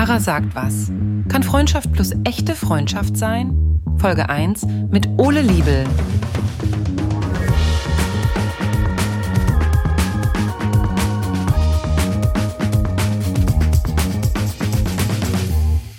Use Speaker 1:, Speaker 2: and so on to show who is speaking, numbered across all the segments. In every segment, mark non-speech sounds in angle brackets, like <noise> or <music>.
Speaker 1: Tara sagt was. Kann Freundschaft plus echte Freundschaft sein? Folge 1 mit Ole Liebel.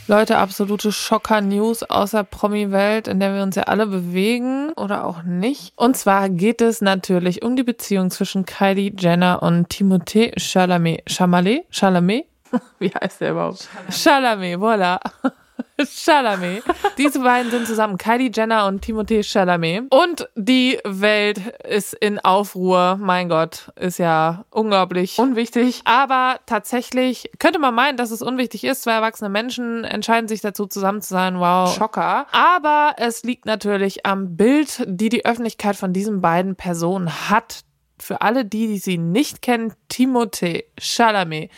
Speaker 2: Leute, absolute Schocker-News aus der Promi-Welt, in der wir uns ja alle bewegen oder auch nicht. Und zwar geht es natürlich um die Beziehung zwischen Kylie Jenner und Timothée Chalamet. Chalamet? Chalamet? <laughs> Wie heißt der überhaupt? Chalamet, voilà. <laughs> Chalamet. Diese beiden sind zusammen, Kylie Jenner und Timothée Chalamet. Und die Welt ist in Aufruhr. Mein Gott, ist ja unglaublich unwichtig. Aber tatsächlich könnte man meinen, dass es unwichtig ist. Zwei erwachsene Menschen entscheiden sich dazu, zusammen zu sein. Wow, Schocker. Aber es liegt natürlich am Bild, die die Öffentlichkeit von diesen beiden Personen hat. Für alle die, die sie nicht kennen, Timothée Chalamet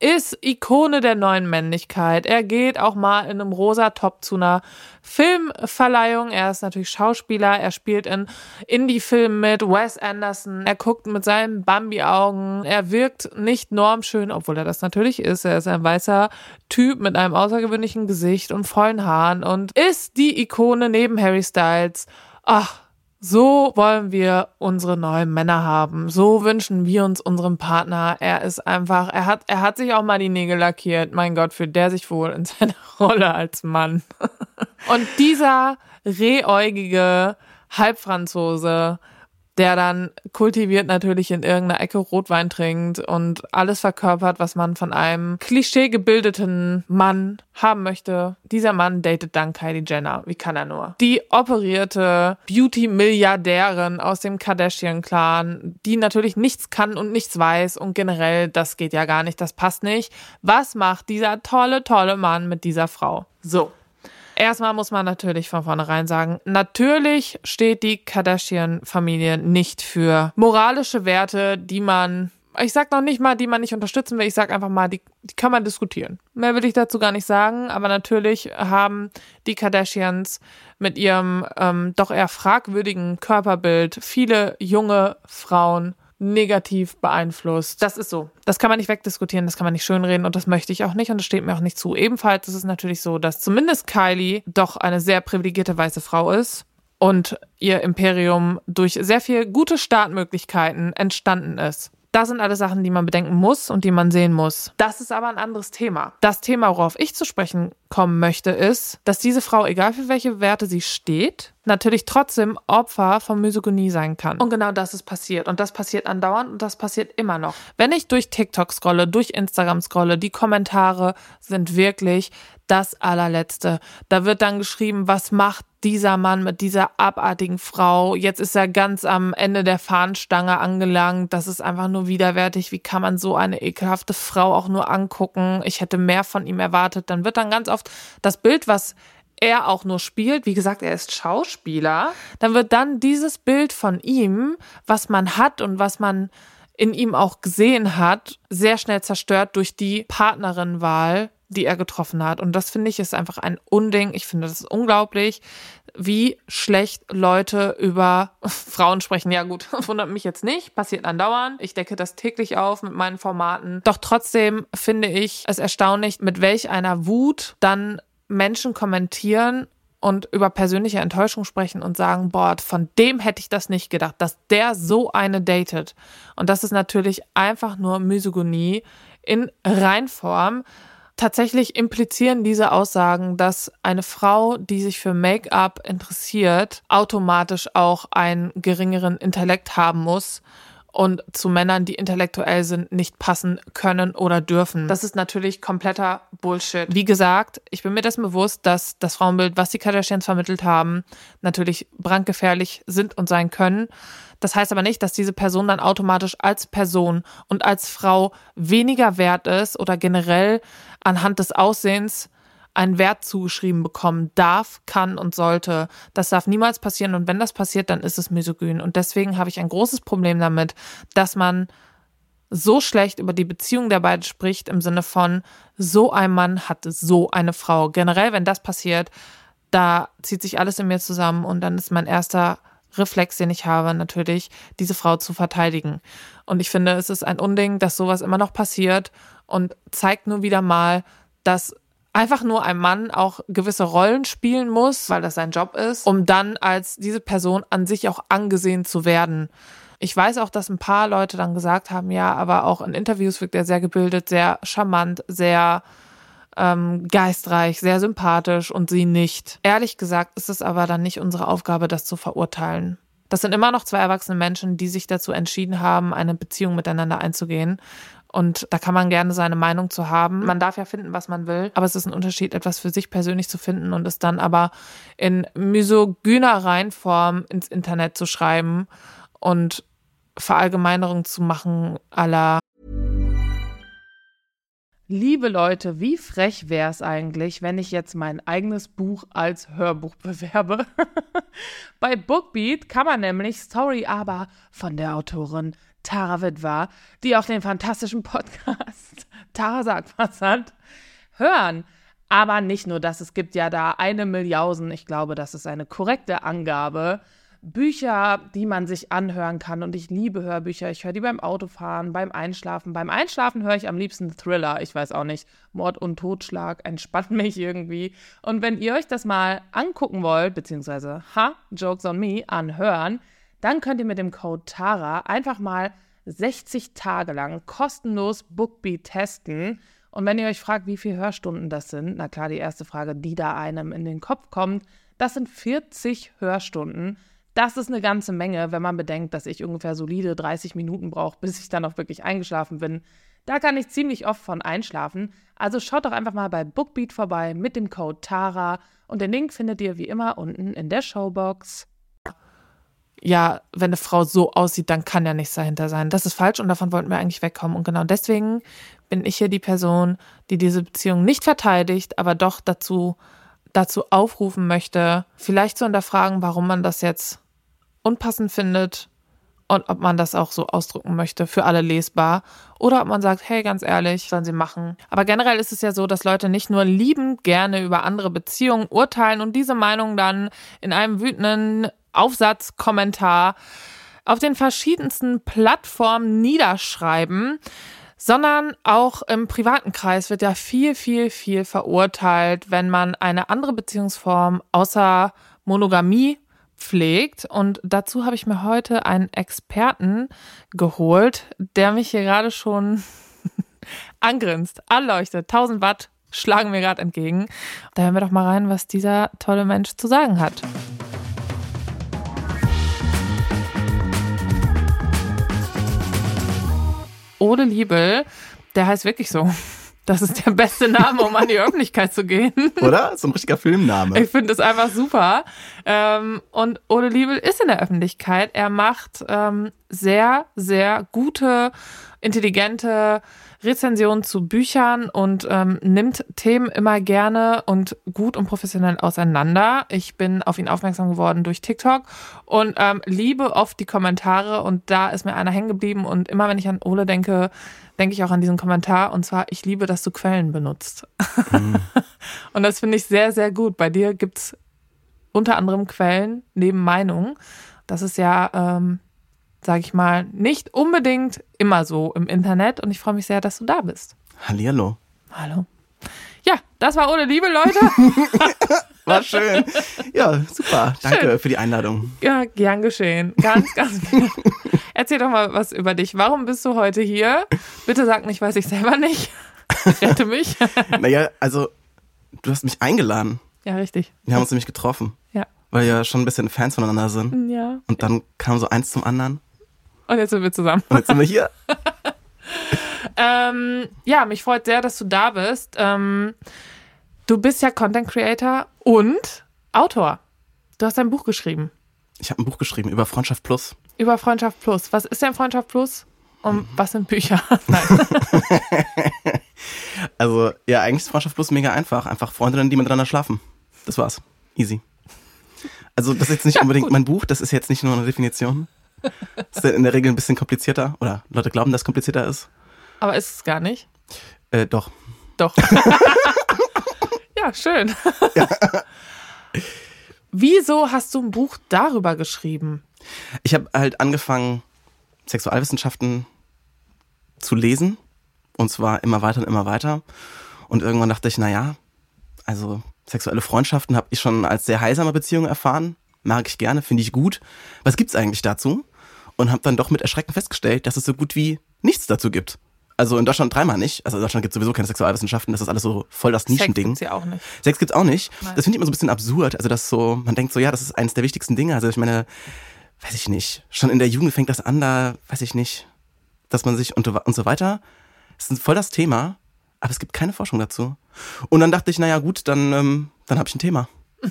Speaker 2: ist Ikone der neuen Männlichkeit. Er geht auch mal in einem rosa Top zu einer Filmverleihung. Er ist natürlich Schauspieler. Er spielt in Indie-Filmen mit Wes Anderson. Er guckt mit seinen Bambi-Augen. Er wirkt nicht normschön, obwohl er das natürlich ist. Er ist ein weißer Typ mit einem außergewöhnlichen Gesicht und vollen Haaren und ist die Ikone neben Harry Styles. Ach, so wollen wir unsere neuen Männer haben. So wünschen wir uns unseren Partner. Er ist einfach, er hat, er hat sich auch mal die Nägel lackiert. Mein Gott, fühlt der sich wohl in seiner <laughs> Rolle als Mann. <laughs> Und dieser rehäugige Halbfranzose, der dann kultiviert natürlich in irgendeiner Ecke Rotwein trinkt und alles verkörpert, was man von einem klischeegebildeten Mann haben möchte. Dieser Mann datet dann Kylie Jenner. Wie kann er nur? Die operierte Beauty-Milliardärin aus dem Kardashian-Clan, die natürlich nichts kann und nichts weiß und generell, das geht ja gar nicht, das passt nicht. Was macht dieser tolle, tolle Mann mit dieser Frau? So. Erstmal muss man natürlich von vornherein sagen, natürlich steht die Kardashian-Familie nicht für moralische Werte, die man, ich sag noch nicht mal, die man nicht unterstützen will, ich sag einfach mal, die, die kann man diskutieren. Mehr will ich dazu gar nicht sagen, aber natürlich haben die Kardashians mit ihrem ähm, doch eher fragwürdigen Körperbild viele junge Frauen negativ beeinflusst. Das ist so. Das kann man nicht wegdiskutieren, das kann man nicht schönreden und das möchte ich auch nicht und das steht mir auch nicht zu. Ebenfalls ist es natürlich so, dass zumindest Kylie doch eine sehr privilegierte weiße Frau ist und ihr Imperium durch sehr viel gute Startmöglichkeiten entstanden ist. Das sind alle Sachen, die man bedenken muss und die man sehen muss. Das ist aber ein anderes Thema. Das Thema, worauf ich zu sprechen kommen möchte, ist, dass diese Frau, egal für welche Werte sie steht, natürlich trotzdem Opfer von Misogynie sein kann. Und genau das ist passiert. Und das passiert andauernd und das passiert immer noch. Wenn ich durch TikTok scrolle, durch Instagram scrolle, die Kommentare sind wirklich das allerletzte. Da wird dann geschrieben, was macht dieser Mann mit dieser abartigen Frau? Jetzt ist er ganz am Ende der Fahnenstange angelangt. Das ist einfach nur widerwärtig. Wie kann man so eine ekelhafte Frau auch nur angucken? Ich hätte mehr von ihm erwartet. Dann wird dann ganz oft das Bild, was er auch nur spielt, wie gesagt, er ist Schauspieler, dann wird dann dieses Bild von ihm, was man hat und was man in ihm auch gesehen hat, sehr schnell zerstört durch die Partnerinwahl die er getroffen hat. Und das finde ich ist einfach ein Unding. Ich finde das unglaublich, wie schlecht Leute über <laughs> Frauen sprechen. Ja gut, <laughs> wundert mich jetzt nicht, passiert andauernd. Ich decke das täglich auf mit meinen Formaten. Doch trotzdem finde ich es erstaunlich, mit welch einer Wut dann Menschen kommentieren und über persönliche Enttäuschung sprechen und sagen, boah, von dem hätte ich das nicht gedacht, dass der so eine datet. Und das ist natürlich einfach nur Misogynie in Reinform tatsächlich implizieren diese Aussagen, dass eine Frau, die sich für Make-up interessiert, automatisch auch einen geringeren Intellekt haben muss und zu Männern, die intellektuell sind, nicht passen können oder dürfen. Das ist natürlich kompletter Bullshit. Wie gesagt, ich bin mir dessen bewusst, dass das Frauenbild, was die Kardashians vermittelt haben, natürlich brandgefährlich sind und sein können. Das heißt aber nicht, dass diese Person dann automatisch als Person und als Frau weniger wert ist oder generell anhand des Aussehens einen Wert zugeschrieben bekommen darf, kann und sollte. Das darf niemals passieren und wenn das passiert, dann ist es misogyn. Und deswegen habe ich ein großes Problem damit, dass man so schlecht über die Beziehung der beiden spricht, im Sinne von, so ein Mann hat so eine Frau. Generell, wenn das passiert, da zieht sich alles in mir zusammen und dann ist mein erster Reflex, den ich habe, natürlich, diese Frau zu verteidigen. Und ich finde, es ist ein Unding, dass sowas immer noch passiert und zeigt nur wieder mal, dass einfach nur ein Mann auch gewisse Rollen spielen muss, weil das sein Job ist, um dann als diese Person an sich auch angesehen zu werden. Ich weiß auch, dass ein paar Leute dann gesagt haben, ja, aber auch in Interviews wirkt er sehr gebildet, sehr charmant, sehr ähm, geistreich, sehr sympathisch und sie nicht. Ehrlich gesagt ist es aber dann nicht unsere Aufgabe, das zu verurteilen. Das sind immer noch zwei erwachsene Menschen, die sich dazu entschieden haben, eine Beziehung miteinander einzugehen. Und da kann man gerne seine Meinung zu haben. Man darf ja finden, was man will, aber es ist ein Unterschied, etwas für sich persönlich zu finden und es dann aber in misogyner Reinform ins Internet zu schreiben und Verallgemeinerung zu machen aller
Speaker 3: Liebe Leute, wie frech wäre es eigentlich, wenn ich jetzt mein eigenes Buch als Hörbuch <laughs> bewerbe? Bei Bookbeat kann man nämlich Story aber von der Autorin Tara Witwer, die auch den fantastischen Podcast <laughs> Tara sagt was hat, hören. Aber nicht nur das, es gibt ja da eine Milliausen, ich glaube, das ist eine korrekte Angabe, Bücher, die man sich anhören kann. Und ich liebe Hörbücher. Ich höre die beim Autofahren, beim Einschlafen. Beim Einschlafen höre ich am liebsten Thriller. Ich weiß auch nicht. Mord und Totschlag <laughs> entspannt mich irgendwie. Und wenn ihr euch das mal angucken wollt, beziehungsweise, ha, Jokes on Me, anhören, dann könnt ihr mit dem Code TARA einfach mal 60 Tage lang kostenlos Bookbeat testen. Und wenn ihr euch fragt, wie viele Hörstunden das sind, na klar, die erste Frage, die da einem in den Kopf kommt, das sind 40 Hörstunden. Das ist eine ganze Menge, wenn man bedenkt, dass ich ungefähr solide 30 Minuten brauche, bis ich dann auch wirklich eingeschlafen bin. Da kann ich ziemlich oft von einschlafen. Also schaut doch einfach mal bei Bookbeat vorbei mit dem Code TARA und den Link findet ihr wie immer unten in der Showbox.
Speaker 2: Ja, wenn eine Frau so aussieht, dann kann ja nichts dahinter sein. Das ist falsch und davon wollten wir eigentlich wegkommen. Und genau deswegen bin ich hier die Person, die diese Beziehung nicht verteidigt, aber doch dazu, dazu aufrufen möchte, vielleicht zu hinterfragen, warum man das jetzt unpassend findet und ob man das auch so ausdrücken möchte, für alle lesbar. Oder ob man sagt, hey, ganz ehrlich, sollen sie machen. Aber generell ist es ja so, dass Leute nicht nur liebend gerne über andere Beziehungen urteilen und diese Meinung dann in einem wütenden Aufsatz, Kommentar auf den verschiedensten Plattformen niederschreiben, sondern auch im privaten Kreis wird ja viel, viel, viel verurteilt, wenn man eine andere Beziehungsform außer Monogamie pflegt. Und dazu habe ich mir heute einen Experten geholt, der mich hier gerade schon <laughs> angrinst, anleuchtet. 1000 Watt schlagen mir gerade entgegen. Da hören wir doch mal rein, was dieser tolle Mensch zu sagen hat. Ole Liebel, der heißt wirklich so. Das ist der beste Name, um an die Öffentlichkeit zu gehen. <laughs>
Speaker 4: Oder? So ein richtiger Filmname.
Speaker 2: Ich finde es einfach super. Ähm, und Ole Liebel ist in der Öffentlichkeit. Er macht ähm, sehr, sehr gute, intelligente Rezensionen zu Büchern und ähm, nimmt Themen immer gerne und gut und professionell auseinander. Ich bin auf ihn aufmerksam geworden durch TikTok und liebe oft die Kommentare und da ist mir einer hängen geblieben und immer wenn ich an Ole denke, denke ich auch an diesen Kommentar und zwar, ich liebe, dass du Quellen benutzt. Mhm. <laughs> und das finde ich sehr, sehr gut. Bei dir gibt's unter anderem Quellen neben Meinung. Das ist ja, ähm, sage ich mal, nicht unbedingt immer so im Internet und ich freue mich sehr, dass du da bist.
Speaker 4: Hallihallo.
Speaker 2: Hallo. Ja, das war ohne Liebe, Leute. <laughs>
Speaker 4: war schön. Ja, super. Danke schön. für die Einladung.
Speaker 2: Ja, gern geschehen. Ganz, ganz. Erzähl doch mal was über dich. Warum bist du heute hier? Bitte sag nicht, weiß ich selber nicht. Rette mich. <laughs>
Speaker 4: naja, also, du hast mich eingeladen.
Speaker 2: Ja, richtig.
Speaker 4: Wir haben uns nämlich getroffen.
Speaker 2: Ja.
Speaker 4: Weil wir ja schon ein bisschen Fans voneinander sind.
Speaker 2: Ja.
Speaker 4: Und dann kam so eins zum anderen.
Speaker 2: Und jetzt sind wir zusammen.
Speaker 4: Und jetzt sind wir hier. <laughs>
Speaker 2: ähm, ja, mich freut sehr, dass du da bist. Ähm, du bist ja Content Creator und Autor. Du hast ein Buch geschrieben.
Speaker 4: Ich habe ein Buch geschrieben über Freundschaft Plus.
Speaker 2: Über Freundschaft Plus. Was ist denn Freundschaft Plus? Und mhm. was sind Bücher? <laughs> Nein.
Speaker 4: also, ja, eigentlich ist Freundschaft Plus mega einfach. Einfach Freundinnen, die miteinander schlafen. Das war's. Easy. Also, das ist jetzt nicht ja, unbedingt gut. mein Buch, das ist jetzt nicht nur eine Definition. Das ist in der Regel ein bisschen komplizierter. Oder Leute glauben, dass es komplizierter ist.
Speaker 2: Aber ist es gar nicht?
Speaker 4: Äh, doch.
Speaker 2: Doch. <laughs> ja, schön. Ja. Wieso hast du ein Buch darüber geschrieben?
Speaker 4: Ich habe halt angefangen, Sexualwissenschaften zu lesen. Und zwar immer weiter und immer weiter. Und irgendwann dachte ich, naja, Also sexuelle Freundschaften habe ich schon als sehr heilsame Beziehung erfahren. Mag ich gerne, finde ich gut. Was gibt's eigentlich dazu? Und habe dann doch mit Erschrecken festgestellt, dass es so gut wie nichts dazu gibt. Also in Deutschland dreimal nicht. Also in Deutschland gibt es sowieso keine Sexualwissenschaften. Das ist alles so voll das Nischending.
Speaker 2: Sex gibt's ja auch nicht.
Speaker 4: Sex gibt's auch nicht.
Speaker 2: Nein.
Speaker 4: Das finde ich immer so ein bisschen absurd. Also das so, man denkt so, ja, das ist eines der wichtigsten Dinge. Also ich meine, weiß ich nicht. Schon in der Jugend fängt das an, da weiß ich nicht, dass man sich und, und so weiter. Das ist voll das Thema, aber es gibt keine Forschung dazu. Und dann dachte ich, naja gut, dann, ähm, dann habe ich ein Thema. <laughs>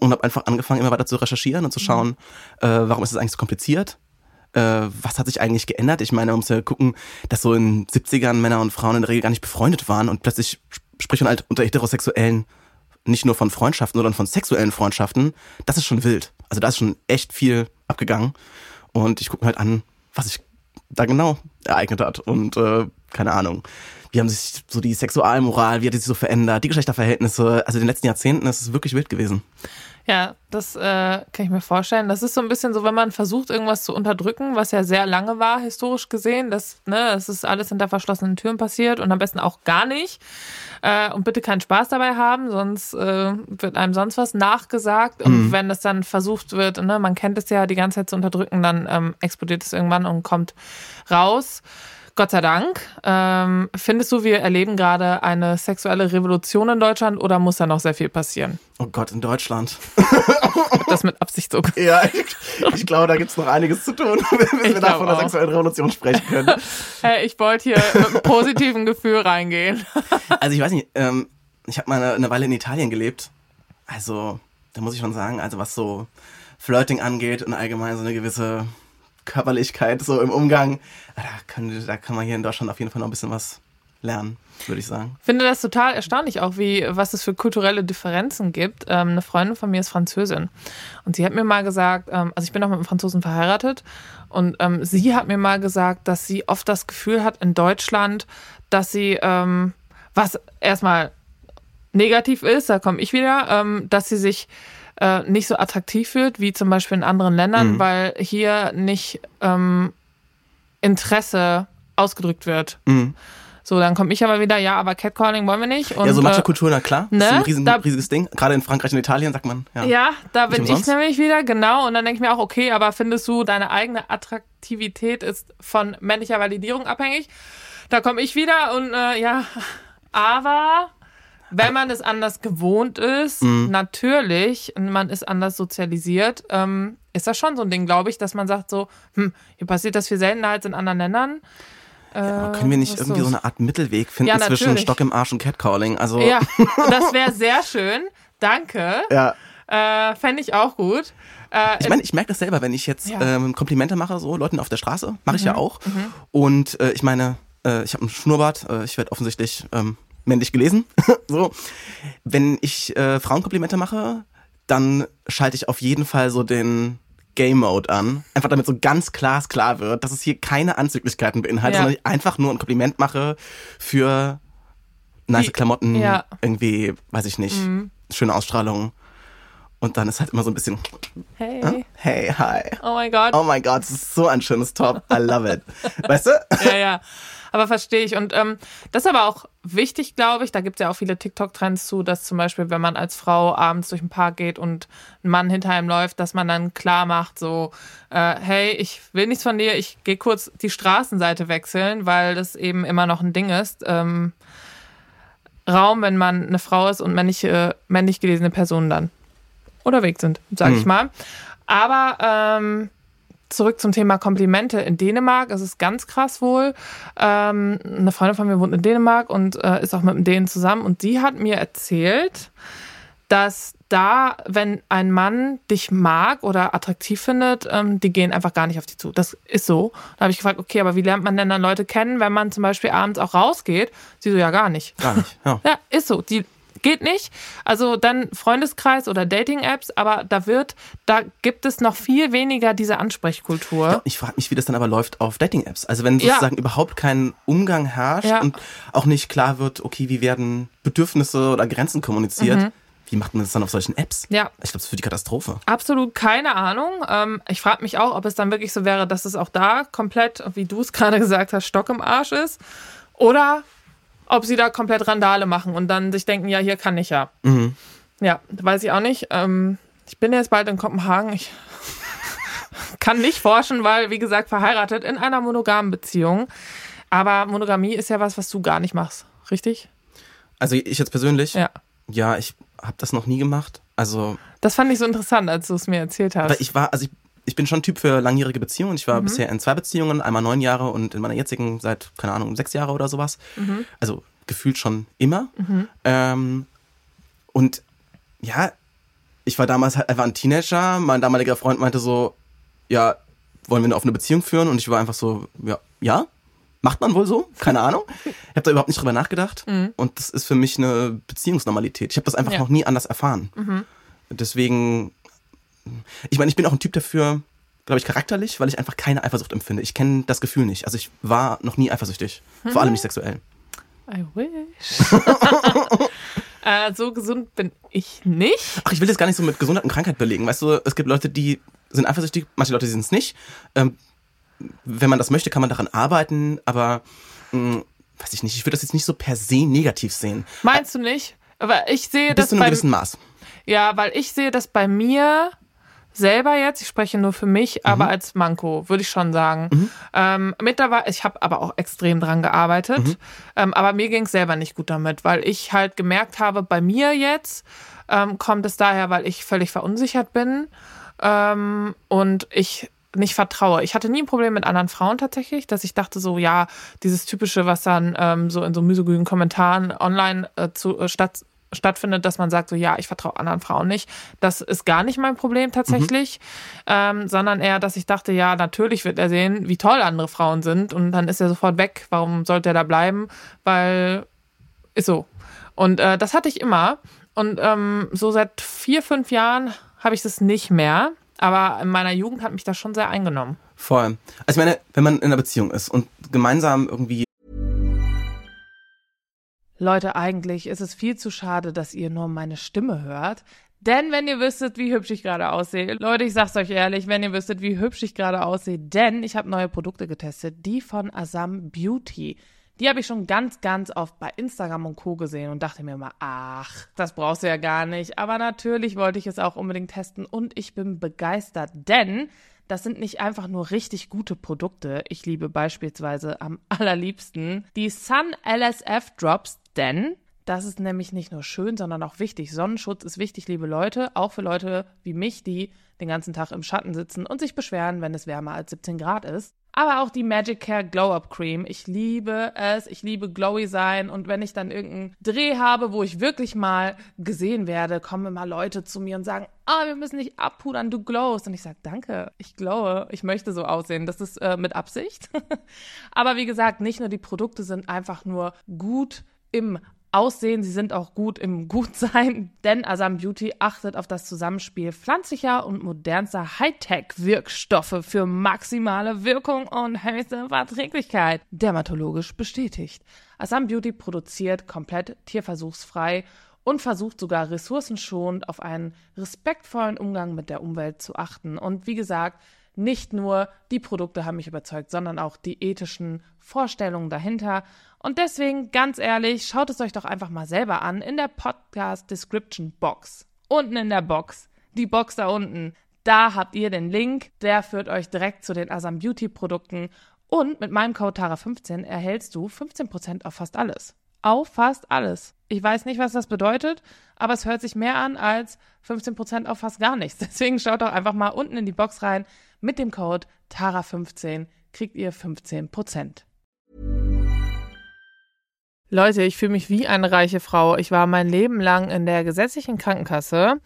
Speaker 4: und habe einfach angefangen, immer weiter zu recherchieren und zu schauen, äh, warum ist es eigentlich so kompliziert? Äh, was hat sich eigentlich geändert? Ich meine, man muss ja gucken, dass so in 70ern Männer und Frauen in der Regel gar nicht befreundet waren und plötzlich spricht man halt unter heterosexuellen nicht nur von Freundschaften, sondern von sexuellen Freundschaften. Das ist schon wild. Also da ist schon echt viel abgegangen. Und ich gucke mir halt an, was sich da genau ereignet hat. Und äh, keine Ahnung. Wie haben sich so die Sexualmoral, wie hat die sich so verändert, die Geschlechterverhältnisse. Also in den letzten Jahrzehnten ist es wirklich wild gewesen.
Speaker 2: Ja, das äh, kann ich mir vorstellen. Das ist so ein bisschen so, wenn man versucht, irgendwas zu unterdrücken, was ja sehr lange war, historisch gesehen, dass ne, das ist alles hinter verschlossenen Türen passiert und am besten auch gar nicht. Äh, und bitte keinen Spaß dabei haben, sonst äh, wird einem sonst was nachgesagt. Und wenn das dann versucht wird, ne, man kennt es ja, die ganze Zeit zu unterdrücken, dann ähm, explodiert es irgendwann und kommt raus. Gott sei Dank. Ähm, findest du, wir erleben gerade eine sexuelle Revolution in Deutschland oder muss da noch sehr viel passieren?
Speaker 4: Oh Gott, in Deutschland.
Speaker 2: Das mit Absicht so. <laughs>
Speaker 4: Ja, ich, ich glaube, da gibt's noch einiges zu tun, <laughs> bis wir da von der sexuellen Revolution sprechen können. <laughs>
Speaker 2: Hey, ich wollte hier mit einem positiven Gefühl reingehen.
Speaker 4: Also ich weiß nicht, ähm, ich habe mal eine, eine Weile in Italien gelebt. Also, da muss ich schon sagen, also was so Flirting angeht und allgemein so eine gewisse Körperlichkeit so im Umgang, da, können, da kann man hier in Deutschland auf jeden Fall noch ein bisschen was lernen, würde ich sagen.
Speaker 2: finde das total erstaunlich auch, wie was es für kulturelle Differenzen gibt. Ähm, eine Freundin von mir ist Französin und sie hat mir mal gesagt, ähm, also ich bin auch mit einem Franzosen verheiratet und ähm, sie hat mir mal gesagt, dass sie oft das Gefühl hat in Deutschland, dass sie ähm, was erstmal negativ ist, da komme ich wieder, ähm, dass sie sich äh, nicht so attraktiv fühlt wie zum Beispiel in anderen Ländern,
Speaker 4: Mhm.
Speaker 2: weil hier nicht ähm, Interesse ausgedrückt wird.
Speaker 4: Mhm.
Speaker 2: So, dann komme ich aber wieder, ja, aber Catcalling wollen wir nicht. Und,
Speaker 4: ja, so
Speaker 2: äh,
Speaker 4: Macho-Kultur, na klar,
Speaker 2: ne?
Speaker 4: das ist ein riesen,
Speaker 2: Da-
Speaker 4: riesiges Ding. Gerade in Frankreich und Italien sagt man, ja.
Speaker 2: ja, da bin ich nämlich wieder, genau. Und dann denke ich mir auch, okay, aber findest du, deine eigene Attraktivität ist von männlicher Validierung abhängig? Da komme ich wieder und äh, ja, <laughs> aber wenn man es anders gewohnt ist,
Speaker 4: Mhm.
Speaker 2: natürlich, und man ist anders sozialisiert, ähm, ist das schon so ein Ding, glaube ich, dass man sagt so, hm, hier passiert das viel seltener als in anderen Ländern. Äh,
Speaker 4: Aber können wir nicht irgendwie so eine Art Mittelweg finden
Speaker 2: Ja,
Speaker 4: zwischen. Stock im Arsch und Catcalling? Also,
Speaker 2: Ja, <laughs> das wäre sehr schön. Danke.
Speaker 4: ja.
Speaker 2: Äh, Fände ich auch gut. Äh,
Speaker 4: Ich meine, ich merke das selber, wenn ich jetzt
Speaker 2: Ja. Mhm.
Speaker 4: ähm, Komplimente mache, so Leuten auf der Straße, mache ich ja auch. Und äh, ich meine, äh, ich habe einen Schnurrbart, äh, ich werde offensichtlich ähm, männlich gelesen. <laughs> so, wenn ich äh, Frauenkomplimente mache, dann schalte ich auf jeden Fall so den Game Mode an, einfach damit so ganz glasklar wird, dass es hier keine Anzüglichkeiten beinhaltet,
Speaker 2: Ja.
Speaker 4: sondern ich einfach nur ein Kompliment mache für nice
Speaker 2: Wie-
Speaker 4: Klamotten,
Speaker 2: ja.
Speaker 4: irgendwie, weiß ich nicht, schöne Ausstrahlung. Und dann ist halt immer so ein bisschen,
Speaker 2: hey.
Speaker 4: hey, hi.
Speaker 2: Oh mein Gott.
Speaker 4: Oh mein Gott, das ist so ein schönes Top. I love it. <laughs> Weißt du?
Speaker 2: Ja, ja. Aber verstehe ich. Und ähm, das ist aber auch wichtig, glaube ich. Da gibt es ja auch viele TikTok-Trends zu, dass zum Beispiel, wenn man als Frau abends durch den Park geht und ein Mann hinter einem läuft, dass man dann klar macht, so, äh, hey, ich will nichts von dir, ich gehe kurz die Straßenseite wechseln, weil das eben immer noch ein Ding ist. Ähm, Raum, wenn man eine Frau ist und männlich, äh, männlich gelesene Personen dann unterwegs sind, sage ich mal. Aber ähm, zurück zum Thema Komplimente. In Dänemark ist es ganz krass wohl. Ähm, eine Freundin von mir wohnt in Dänemark und äh, ist auch mit einem Dänen zusammen. Und die hat mir erzählt, dass da, wenn ein Mann dich mag oder attraktiv findet, ähm, die gehen einfach gar nicht auf dich zu. Das ist so. Da habe ich gefragt, okay, aber wie lernt man denn dann Leute kennen, wenn man zum Beispiel abends auch rausgeht? Sie so, ja, gar nicht.
Speaker 4: Gar nicht. Ja.
Speaker 2: Ja, ist so. Die geht nicht. Also dann Freundeskreis oder Dating-Apps, aber da wird, da gibt es noch viel weniger diese Ansprechkultur.
Speaker 4: Ich frage mich, wie das dann aber läuft auf Dating-Apps. Also wenn
Speaker 2: Ja.
Speaker 4: sozusagen überhaupt kein Umgang herrscht
Speaker 2: Ja.
Speaker 4: und auch nicht klar wird, okay, wie werden Bedürfnisse oder Grenzen kommuniziert, wie macht man das dann auf solchen Apps?
Speaker 2: Mhm. Ja.
Speaker 4: Ich glaube, das ist für die Katastrophe.
Speaker 2: Absolut keine Ahnung. Ähm, ich frage mich auch, ob es dann wirklich so wäre, dass es auch da komplett, wie du es <laughs> gerade gesagt hast, Stock im Arsch ist. Oder ob sie da komplett Randale machen und dann sich denken, ja, hier kann ich ja.
Speaker 4: Mhm.
Speaker 2: Ja, weiß ich auch nicht. Ähm, ich bin jetzt bald in Kopenhagen. Ich <laughs> kann nicht forschen, weil, wie gesagt, verheiratet in einer monogamen Beziehung. Aber Monogamie ist ja was, was du gar nicht machst, richtig?
Speaker 4: Also ich jetzt persönlich,
Speaker 2: Ja.
Speaker 4: ja, ich habe das noch nie gemacht. Also,
Speaker 2: Das fand ich so interessant, als du es mir erzählt hast.
Speaker 4: weil ich war, also ich, ich bin schon Typ für langjährige Beziehungen. Ich war bisher in zwei Beziehungen, einmal neun Jahre und in meiner jetzigen seit, keine Ahnung, sechs Jahre oder sowas. Also gefühlt schon immer. Ähm, und ja, ich war damals halt einfach ein Teenager. Mein damaliger Freund meinte so, ja, wollen wir eine offene Beziehung führen? Und ich war einfach so, ja, ja, macht man wohl so? Keine Ahnung. <laughs> Ich habe da überhaupt nicht drüber nachgedacht. Und das ist für mich eine Beziehungsnormalität. Ich habe das einfach
Speaker 2: Ja.
Speaker 4: noch nie anders erfahren. Deswegen, ich meine, ich bin auch ein Typ dafür, glaube ich, charakterlich, weil ich einfach keine Eifersucht empfinde. Ich kenne das Gefühl nicht. Also ich war noch nie eifersüchtig. Vor allem nicht sexuell.
Speaker 2: I wish. <laughs> äh, so gesund bin ich nicht.
Speaker 4: Ach, ich will das gar nicht so mit Gesundheit und Krankheit belegen. Weißt du, es gibt Leute, die sind eifersüchtig, manche Leute sind es nicht. Ähm, wenn man das möchte, kann man daran arbeiten, aber mh, weiß ich nicht, ich würde das jetzt nicht so per se negativ sehen.
Speaker 2: Meinst du nicht? Aber ich sehe
Speaker 4: Bis
Speaker 2: das
Speaker 4: zu einem gewissen Maß.
Speaker 2: Ja, weil ich sehe das bei mir selber jetzt, ich spreche nur für mich,
Speaker 4: Mhm.
Speaker 2: aber als Manko, würde ich schon sagen. Ähm, mittlerweile, ich habe aber auch extrem dran gearbeitet,
Speaker 4: Mhm.
Speaker 2: ähm, aber mir ging es selber nicht gut damit, weil ich halt gemerkt habe, bei mir jetzt ähm, kommt es daher, weil ich völlig verunsichert bin ähm, und ich nicht vertraue. Ich hatte nie ein Problem mit anderen Frauen tatsächlich, dass ich dachte so, ja, dieses typische, was dann ähm, so in so misogynen Kommentaren online äh, zu, äh, statt, stattfindet, dass man sagt so, ja, ich vertraue anderen Frauen nicht. Das ist gar nicht mein Problem tatsächlich, ähm, sondern eher, dass ich dachte, ja, natürlich wird er sehen, wie toll andere Frauen sind und dann ist er sofort weg. Warum sollte er da bleiben? Weil ist so. Und äh, das hatte ich immer. Und ähm, so seit vier, fünf Jahren habe ich das nicht mehr. Aber in meiner Jugend hat mich das schon sehr eingenommen.
Speaker 4: Voll. Also ich meine, wenn man in einer Beziehung ist und gemeinsam irgendwie
Speaker 3: Leute, eigentlich ist es viel zu schade, dass ihr nur meine Stimme hört. Denn wenn ihr wüsstet, wie hübsch ich gerade aussehe, Leute, ich sag's euch ehrlich, wenn ihr wüsstet, wie hübsch ich gerade aussehe, denn ich habe neue Produkte getestet, die von Asam Beauty. Die habe ich schon ganz, ganz oft bei Instagram und Co. gesehen und dachte mir mal, ach, das brauchst du ja gar nicht. Aber natürlich wollte ich es auch unbedingt testen und ich bin begeistert, denn das sind nicht einfach nur richtig gute Produkte. Ich liebe beispielsweise am <laughs> allerliebsten die Sun LSF Drops, denn das ist nämlich nicht nur schön, sondern auch wichtig. Sonnenschutz ist wichtig, liebe Leute, auch für Leute wie mich, die den ganzen Tag im Schatten sitzen und sich beschweren, wenn es wärmer als 17 Grad ist. Aber auch die Magic Care Glow Up Cream. Ich liebe es. Ich liebe glowy sein. Und wenn ich dann irgendeinen Dreh habe, wo ich wirklich mal gesehen werde, kommen immer Leute zu mir und sagen, ah, wir müssen dich abpudern, du glowst. Und ich sage, danke, ich glowe. Ich möchte so aussehen. Das ist äh, mit Absicht. <laughs> Aber wie gesagt, nicht nur die Produkte sind einfach nur gut im Aussehen, sie sind auch gut im <laughs> Gutsein, denn Asam Beauty achtet auf das Zusammenspiel pflanzlicher und modernster Hightech-Wirkstoffe für maximale Wirkung und höchste Verträglichkeit. Dermatologisch bestätigt. Asam Beauty produziert komplett tierversuchsfrei und versucht sogar ressourcenschonend auf einen respektvollen Umgang mit der Umwelt zu achten. Und wie gesagt, nicht nur die Produkte haben mich überzeugt, sondern auch die ethischen Vorstellungen dahinter. Und deswegen, ganz ehrlich, schaut es euch doch einfach mal selber an in der Podcast Description Box. Unten in der Box. Die Box da unten. Da habt ihr den Link. Der führt euch direkt zu den Asam Beauty Produkten. Und mit meinem Code TARA15 erhältst du 15% auf fast alles. Auf fast alles. Ich weiß nicht, was das bedeutet, aber es hört sich mehr an als 15% auf fast gar nichts. <laughs> Deswegen schaut doch einfach mal unten in die Box rein. Mit dem Code TARA15 kriegt ihr 15%.
Speaker 2: Leute, ich fühle mich wie eine reiche Frau. Ich war mein Leben lang in der gesetzlichen Krankenkasse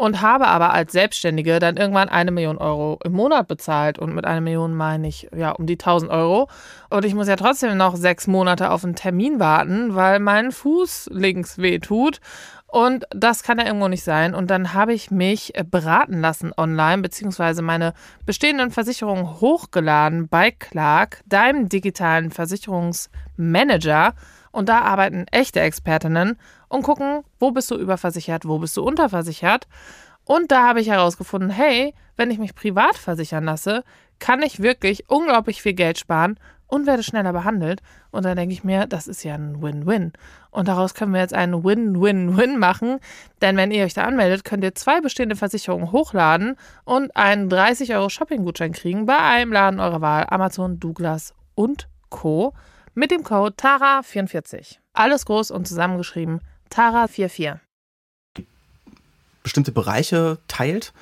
Speaker 2: und habe aber als Selbstständige dann irgendwann eine Million Euro im Monat bezahlt. Und mit einer Million meine ich ja um die 1000 Euro. Und ich muss ja trotzdem noch sechs Monate auf einen Termin warten, weil mein Fuß links weh tut. Und das kann ja irgendwo nicht sein. Und dann habe ich mich beraten lassen online, beziehungsweise meine bestehenden Versicherungen hochgeladen bei Clark, deinem digitalen Versicherungsmanager. Und da arbeiten echte Expertinnen und gucken, wo bist du überversichert, wo bist du unterversichert. Und da habe ich herausgefunden, hey, wenn ich mich privat versichern lasse, kann ich wirklich unglaublich viel Geld sparen und werde schneller behandelt. Und dann denke ich mir, das ist ja ein Win-Win. Und daraus können wir jetzt einen Win-Win-Win machen. Denn wenn ihr euch da anmeldet, könnt ihr zwei bestehende Versicherungen hochladen und einen 30 Euro Shopping-Gutschein kriegen bei einem Laden eurer Wahl, Amazon, Douglas und Co. mit dem Code TARA44. Alles groß und zusammengeschrieben, TARA44.
Speaker 4: bestimmte Bereiche teilt,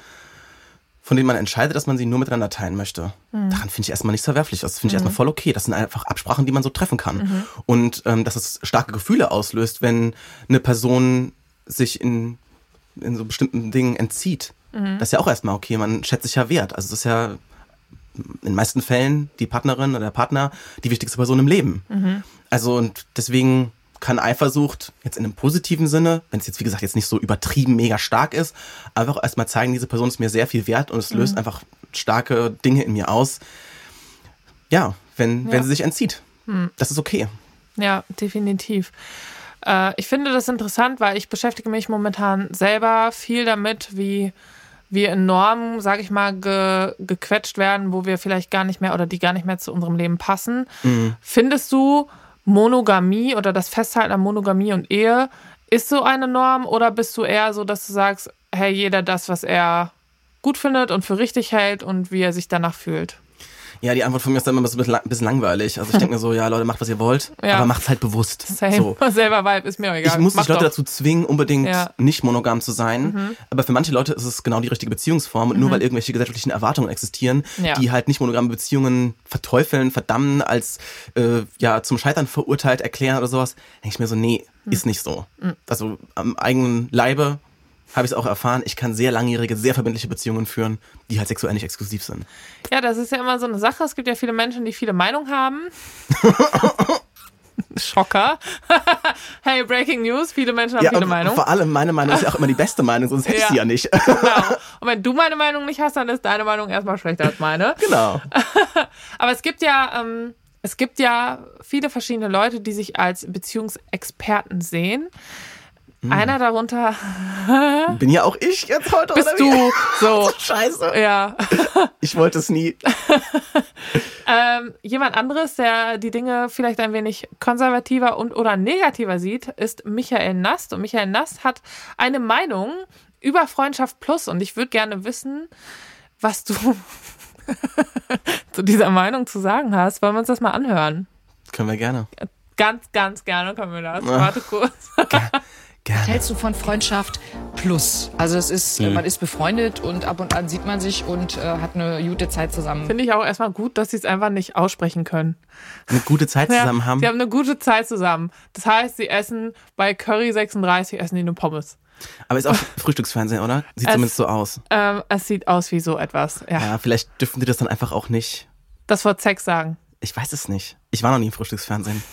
Speaker 4: von denen man entscheidet, dass man sie nur miteinander teilen möchte. Daran finde ich erstmal nichts verwerflich. Das finde ich erstmal voll okay. Das sind einfach Absprachen, die man so treffen kann. Und ähm, dass es starke Gefühle auslöst, wenn eine Person sich in, in so bestimmten Dingen entzieht. Das ist ja auch erstmal okay. Man schätzt sich ja wert. Also das ist ja in den meisten Fällen die Partnerin oder der Partner die wichtigste Person im Leben. Also und deswegen kann Eifersucht jetzt in einem positiven Sinne, wenn es jetzt wie gesagt jetzt nicht so übertrieben mega stark ist, einfach erstmal zeigen, diese Person ist mir sehr viel wert und es löst einfach starke Dinge in mir aus. Ja, wenn,
Speaker 2: Ja.
Speaker 4: wenn sie sich entzieht. Das ist okay.
Speaker 2: Ja, definitiv. Äh, ich finde das interessant, weil ich beschäftige mich momentan selber viel damit, wie wir in Normen, sage ich mal, ge, gequetscht werden, wo wir vielleicht gar nicht mehr oder die gar nicht mehr zu unserem Leben passen. Findest du Monogamie oder das Festhalten an Monogamie und Ehe ist so eine Norm oder bist du eher so, dass du sagst, hey, jeder das, was er gut findet und für richtig hält und wie er sich danach fühlt?
Speaker 4: Ja, die Antwort von mir ist dann immer so ein bisschen, lang- ein bisschen langweilig. Also ich denke mir so, ja Leute, macht was ihr wollt,
Speaker 2: Ja.
Speaker 4: aber macht's halt bewusst.
Speaker 2: Same.
Speaker 4: So. <laughs>
Speaker 2: Selber Vibe ist mir auch egal.
Speaker 4: Ich muss
Speaker 2: Mach
Speaker 4: nicht Leute
Speaker 2: doch.
Speaker 4: dazu zwingen, unbedingt
Speaker 2: Ja.
Speaker 4: nicht monogam zu sein. Aber für manche Leute ist es genau die richtige Beziehungsform. Und nur weil irgendwelche gesellschaftlichen Erwartungen existieren,
Speaker 2: Mhm. Ja.
Speaker 4: die halt nicht monogame Beziehungen verteufeln, verdammen, als äh, ja zum Scheitern verurteilt erklären oder sowas, denke ich mir so, nee,
Speaker 2: Mhm.
Speaker 4: ist nicht so. Also am eigenen Leibe habe ich es auch erfahren, ich kann sehr langjährige, sehr verbindliche Beziehungen führen, die halt sexuell nicht exklusiv sind.
Speaker 2: Ja, das ist ja immer so eine Sache. Es gibt ja viele Menschen, die viele Meinungen haben. <laughs> Schocker. <laughs> hey, Breaking News. Viele Menschen haben
Speaker 4: ja,
Speaker 2: viele Meinungen.
Speaker 4: vor allem meine Meinung ist ja auch immer die beste Meinung, sonst hätte ich
Speaker 2: Ja.
Speaker 4: sie ja nicht.
Speaker 2: Genau. <laughs> Und wenn du meine Meinung nicht hast, dann ist deine Meinung erstmal schlechter als meine.
Speaker 4: genau.
Speaker 2: Aber es gibt ja, ähm, es gibt ja viele verschiedene Leute, die sich als Beziehungsexperten sehen.
Speaker 4: Mhm.
Speaker 2: Einer darunter <laughs>
Speaker 4: Bin ja auch ich jetzt heute,
Speaker 2: bist
Speaker 4: oder wie?
Speaker 2: du. <laughs> So.
Speaker 4: Scheiße.
Speaker 2: Ja. <laughs>
Speaker 4: Ich wollte es nie.
Speaker 2: Ähm, jemand anderes, der die Dinge vielleicht ein wenig konservativer und oder negativer sieht, ist Michael Nast. Und Michael Nast hat eine Meinung über Freundschaft Plus. Und ich würde gerne wissen, was du zu dieser Meinung zu sagen hast. Wollen wir uns das mal anhören?
Speaker 4: Können wir gerne.
Speaker 2: Ganz, ganz gerne können wir das. Warte kurz.
Speaker 4: Gerne.
Speaker 5: hältst du von Freundschaft plus? Also es ist, man ist befreundet und ab und an sieht man sich und äh, hat eine gute Zeit zusammen.
Speaker 2: Finde ich auch erstmal gut, dass sie es einfach nicht aussprechen können.
Speaker 4: Eine gute Zeit <laughs> zusammen
Speaker 2: ja,
Speaker 4: haben.
Speaker 2: Sie haben eine gute Zeit zusammen. Das heißt, sie essen bei Curry 36 essen die eine Pommes.
Speaker 4: Aber ist auch <laughs> Frühstücksfernsehen, oder? Sieht
Speaker 2: Es-
Speaker 4: zumindest so aus.
Speaker 2: Ähm, es sieht aus wie so etwas. Ja.
Speaker 4: Ja, vielleicht dürfen die das dann einfach auch nicht.
Speaker 2: Das Wort Sex sagen.
Speaker 4: Ich weiß es nicht. Ich war noch nie im Frühstücksfernsehen. <laughs>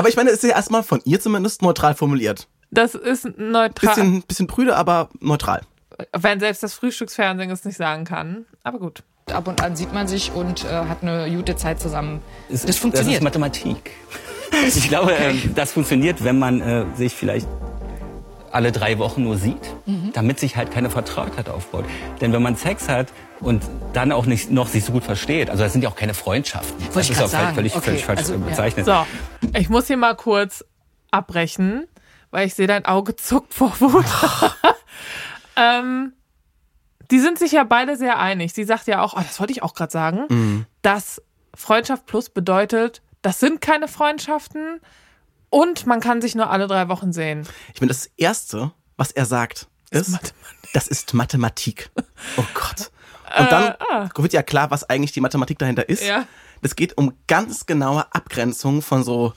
Speaker 4: aber ich meine, es ist ja erstmal von ihr zumindest neutral formuliert.
Speaker 2: Das ist neutral.
Speaker 4: Bisschen, bisschen prüde, aber neutral.
Speaker 2: Wenn selbst das Frühstücksfernsehen es nicht sagen kann. Aber gut.
Speaker 5: Ab und an sieht man sich und äh, hat eine gute Zeit zusammen.
Speaker 6: Es-
Speaker 5: Das funktioniert.
Speaker 6: Das ist Mathematik. <laughs> Ich glaube, ähm, das funktioniert, wenn man äh, sich vielleicht alle drei Wochen nur sieht,
Speaker 5: Mhm.
Speaker 6: damit sich halt keine Vertrautheit aufbaut. Denn wenn man Sex hat und dann auch nicht noch sich so gut versteht, also das sind ja auch keine Freundschaften.
Speaker 5: Wollte
Speaker 6: das
Speaker 5: ich
Speaker 6: ist auch
Speaker 5: sagen.
Speaker 6: völlig,
Speaker 5: Okay,
Speaker 6: völlig falsch
Speaker 5: also, ja.
Speaker 6: bezeichnet.
Speaker 2: So, ich muss hier mal kurz abbrechen, weil ich sehe, dein Auge zuckt vor Wut. <laughs> ähm, die sind sich ja beide sehr einig. Sie sagt ja auch, oh, das wollte ich auch gerade sagen, dass Freundschaft plus bedeutet, das sind keine Freundschaften und man kann sich nur alle drei Wochen sehen.
Speaker 4: Ich meine, das Erste, was er sagt, ist, das ist Mathematik. Oh Gott. Und dann wird ja klar, was eigentlich die Mathematik dahinter ist.
Speaker 2: Äh, ah. Ja.
Speaker 4: Es geht um ganz genaue Abgrenzung von so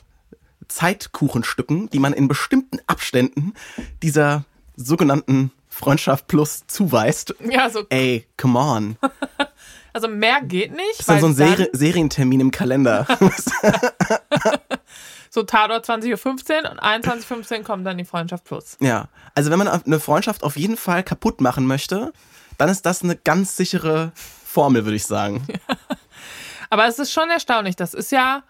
Speaker 4: Zeitkuchenstücken, die man in bestimmten Abständen dieser sogenannten Freundschaft plus zuweist.
Speaker 2: Ja, so,
Speaker 4: Ey, come on. <laughs>
Speaker 2: also mehr geht nicht.
Speaker 4: Das ist dann so ein Seri Serientermin im Kalender. <laughs> <laughs>
Speaker 2: so Tatort 20.15 Uhr und 21.15 Uhr kommt dann die Freundschaft plus.
Speaker 4: ja. Also wenn man eine Freundschaft auf jeden Fall kaputt machen möchte, dann ist das eine ganz sichere Formel, würde ich sagen. <laughs>
Speaker 2: Aber es ist schon erstaunlich. Das ist ja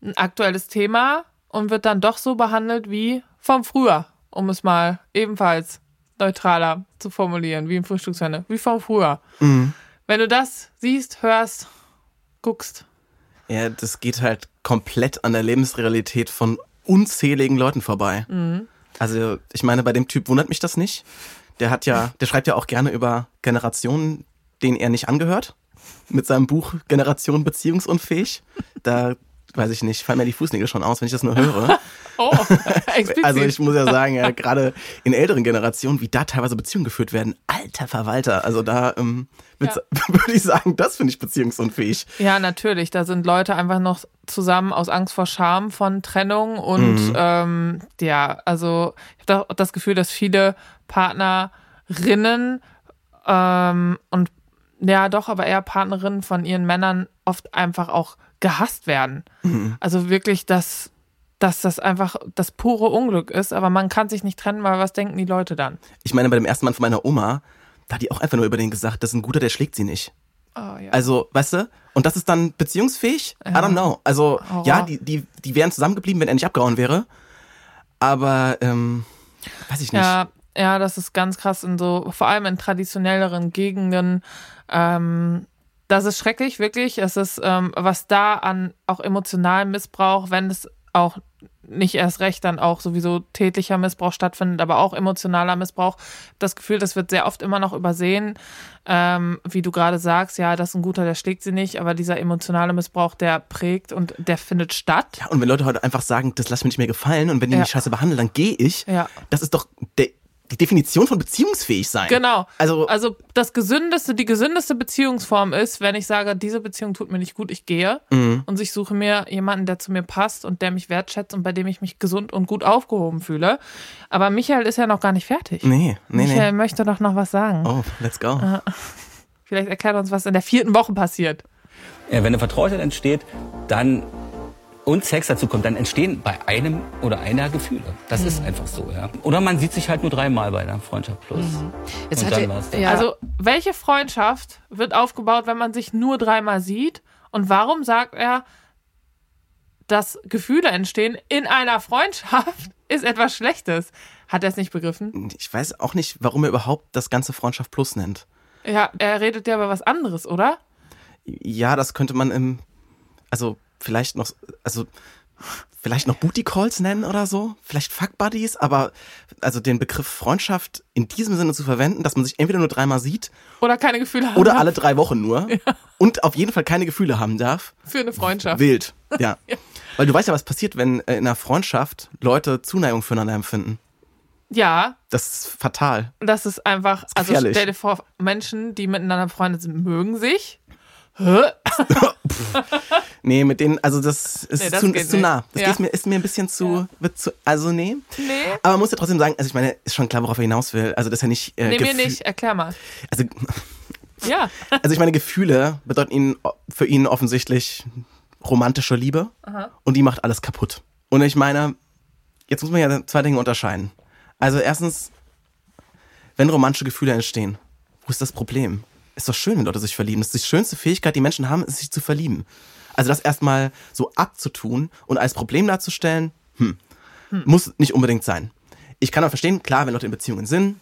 Speaker 2: ein aktuelles Thema und wird dann doch so behandelt wie vom Früher, um es mal ebenfalls neutraler zu formulieren, wie im Frühstücksfernsehen, wie vom Früher. Wenn du das siehst, hörst, guckst.
Speaker 4: Ja, das geht halt komplett an der Lebensrealität von unzähligen Leuten vorbei. Also, ich meine, bei dem Typ wundert mich das nicht. Der hat ja, <laughs> der schreibt ja auch gerne über Generationen, denen er nicht angehört. Mit seinem Buch Generation beziehungsunfähig. Da, weiß ich nicht, fallen mir die Fußnägel schon aus, wenn ich das nur höre. <laughs>
Speaker 2: Oh, <laughs> explizit.
Speaker 4: Also ich muss ja sagen, ja, gerade in älteren Generationen, wie da teilweise Beziehungen geführt werden, alter Verwalter. Also da ähm, würd- <laughs> würde ich sagen, das finde ich beziehungsunfähig.
Speaker 2: Ja, natürlich. Da sind Leute einfach noch zusammen aus Angst vor Scham von Trennung und ähm, ja, also ich habe das Gefühl, dass viele Partnerinnen ähm, und ja, doch, aber eher Partnerinnen von ihren Männern oft einfach auch gehasst werden. Also wirklich, dass, dass das einfach das pure Unglück ist, aber man kann sich nicht trennen, weil was denken die Leute dann?
Speaker 4: Ich meine, bei dem ersten Mann von meiner Oma, da hat die auch einfach nur über den gesagt, das ist ein guter, der schlägt sie nicht.
Speaker 2: Oh, ja.
Speaker 4: Also, weißt du? Und das ist dann beziehungsfähig? I don't know. Also,
Speaker 2: Horror.
Speaker 4: ja, die, die, die wären zusammengeblieben, wenn er nicht abgehauen wäre. Aber, ähm, weiß ich nicht.
Speaker 2: Ja, ja, das ist ganz krass in so, vor allem in traditionelleren Gegenden. Ähm, das ist schrecklich, wirklich. Es ist, ähm, was da an auch emotionalem Missbrauch, wenn es auch nicht erst recht dann auch sowieso tätlicher Missbrauch stattfindet, aber auch emotionaler Missbrauch. Das Gefühl, das wird sehr oft immer noch übersehen. Ähm, wie du gerade sagst, ja, das ist ein guter, der schlägt sie nicht, aber dieser emotionale Missbrauch, der prägt und der findet statt.
Speaker 4: Ja, und wenn Leute heute einfach sagen, das lass mir nicht mehr gefallen und wenn die
Speaker 2: Ja.
Speaker 4: mich scheiße behandeln, dann gehe ich.
Speaker 2: Ja.
Speaker 4: Das ist doch der, die Definition von beziehungsfähig sein.
Speaker 2: Genau.
Speaker 4: Also,
Speaker 2: Also das gesündeste, die gesündeste Beziehungsform ist, wenn ich sage, diese Beziehung tut mir nicht gut, ich gehe
Speaker 4: Mhm.
Speaker 2: und ich suche mir jemanden, der zu mir passt und der mich wertschätzt und bei dem ich mich gesund und gut aufgehoben fühle. Aber Michael ist ja noch gar nicht fertig.
Speaker 4: nee, nee,
Speaker 2: Michael
Speaker 4: nee.
Speaker 2: möchte doch noch was sagen.
Speaker 4: Oh, let's go.
Speaker 2: Vielleicht erklärt uns, was in der vierten Woche passiert.
Speaker 6: Ja, wenn eine Vertrautheit entsteht, dann und Sex dazu kommt, dann entstehen bei einem oder einer Gefühle. Das ist
Speaker 2: Mhm.
Speaker 6: einfach so, ja. Oder man sieht sich halt nur dreimal bei einer Freundschaft plus.
Speaker 5: Jetzt
Speaker 6: Und
Speaker 5: hatte,
Speaker 6: dann
Speaker 5: ja,
Speaker 2: Also welche Freundschaft wird aufgebaut, wenn man sich nur dreimal sieht? Und warum sagt er, dass Gefühle entstehen in einer Freundschaft <laughs> ist etwas Schlechtes? Hat er es nicht begriffen?
Speaker 4: Ich weiß auch nicht, warum er überhaupt das ganze Freundschaft Plus nennt.
Speaker 2: Ja, er redet ja über was anderes, oder?
Speaker 4: Ja, das könnte man im, also vielleicht noch, also vielleicht noch Booty Calls nennen oder so, vielleicht Fuck Buddies, aber also den Begriff Freundschaft in diesem Sinne zu verwenden, dass man sich entweder nur dreimal sieht
Speaker 2: Oder keine Gefühle haben
Speaker 4: oder
Speaker 2: darf
Speaker 4: alle drei Wochen nur <laughs> und auf jeden Fall keine Gefühle haben darf.
Speaker 2: für eine Freundschaft.
Speaker 4: Wild, <laughs> ja. Weil du weißt ja, was passiert, wenn äh, in einer Freundschaft Leute Zuneigung füreinander empfinden.
Speaker 2: Ja,
Speaker 4: Das ist fatal.
Speaker 2: das ist einfach, also
Speaker 4: gefährlich.
Speaker 2: stell dir vor, Menschen, die miteinander befreundet sind, mögen sich.
Speaker 4: Nee, mit denen, also das ist,
Speaker 2: Nee, das
Speaker 4: zu, ist zu nah. Das
Speaker 2: Ja.
Speaker 4: ist, mir, ist mir ein bisschen zu, wird zu, also nee.
Speaker 2: Nee.
Speaker 4: Aber man muss ja trotzdem sagen, also ich meine, ist schon klar, worauf er hinaus will. Also, dass er nicht. Äh,
Speaker 2: Nee, mir nicht, erklär mal.
Speaker 4: Also,
Speaker 2: Ja.
Speaker 4: also, ich meine, Gefühle bedeuten ihn, für ihn offensichtlich romantische Liebe. Und die macht alles kaputt. Und ich meine, jetzt muss man ja zwei Dinge unterscheiden. Also, erstens, wenn romantische Gefühle entstehen, wo ist das Problem? Ist doch schön, wenn Leute sich verlieben. Das ist die schönste Fähigkeit, die Menschen haben, ist sich zu verlieben. Also das erstmal so abzutun und als Problem darzustellen, hm, muss nicht unbedingt sein. Ich kann auch verstehen, klar, wenn Leute in Beziehungen sind,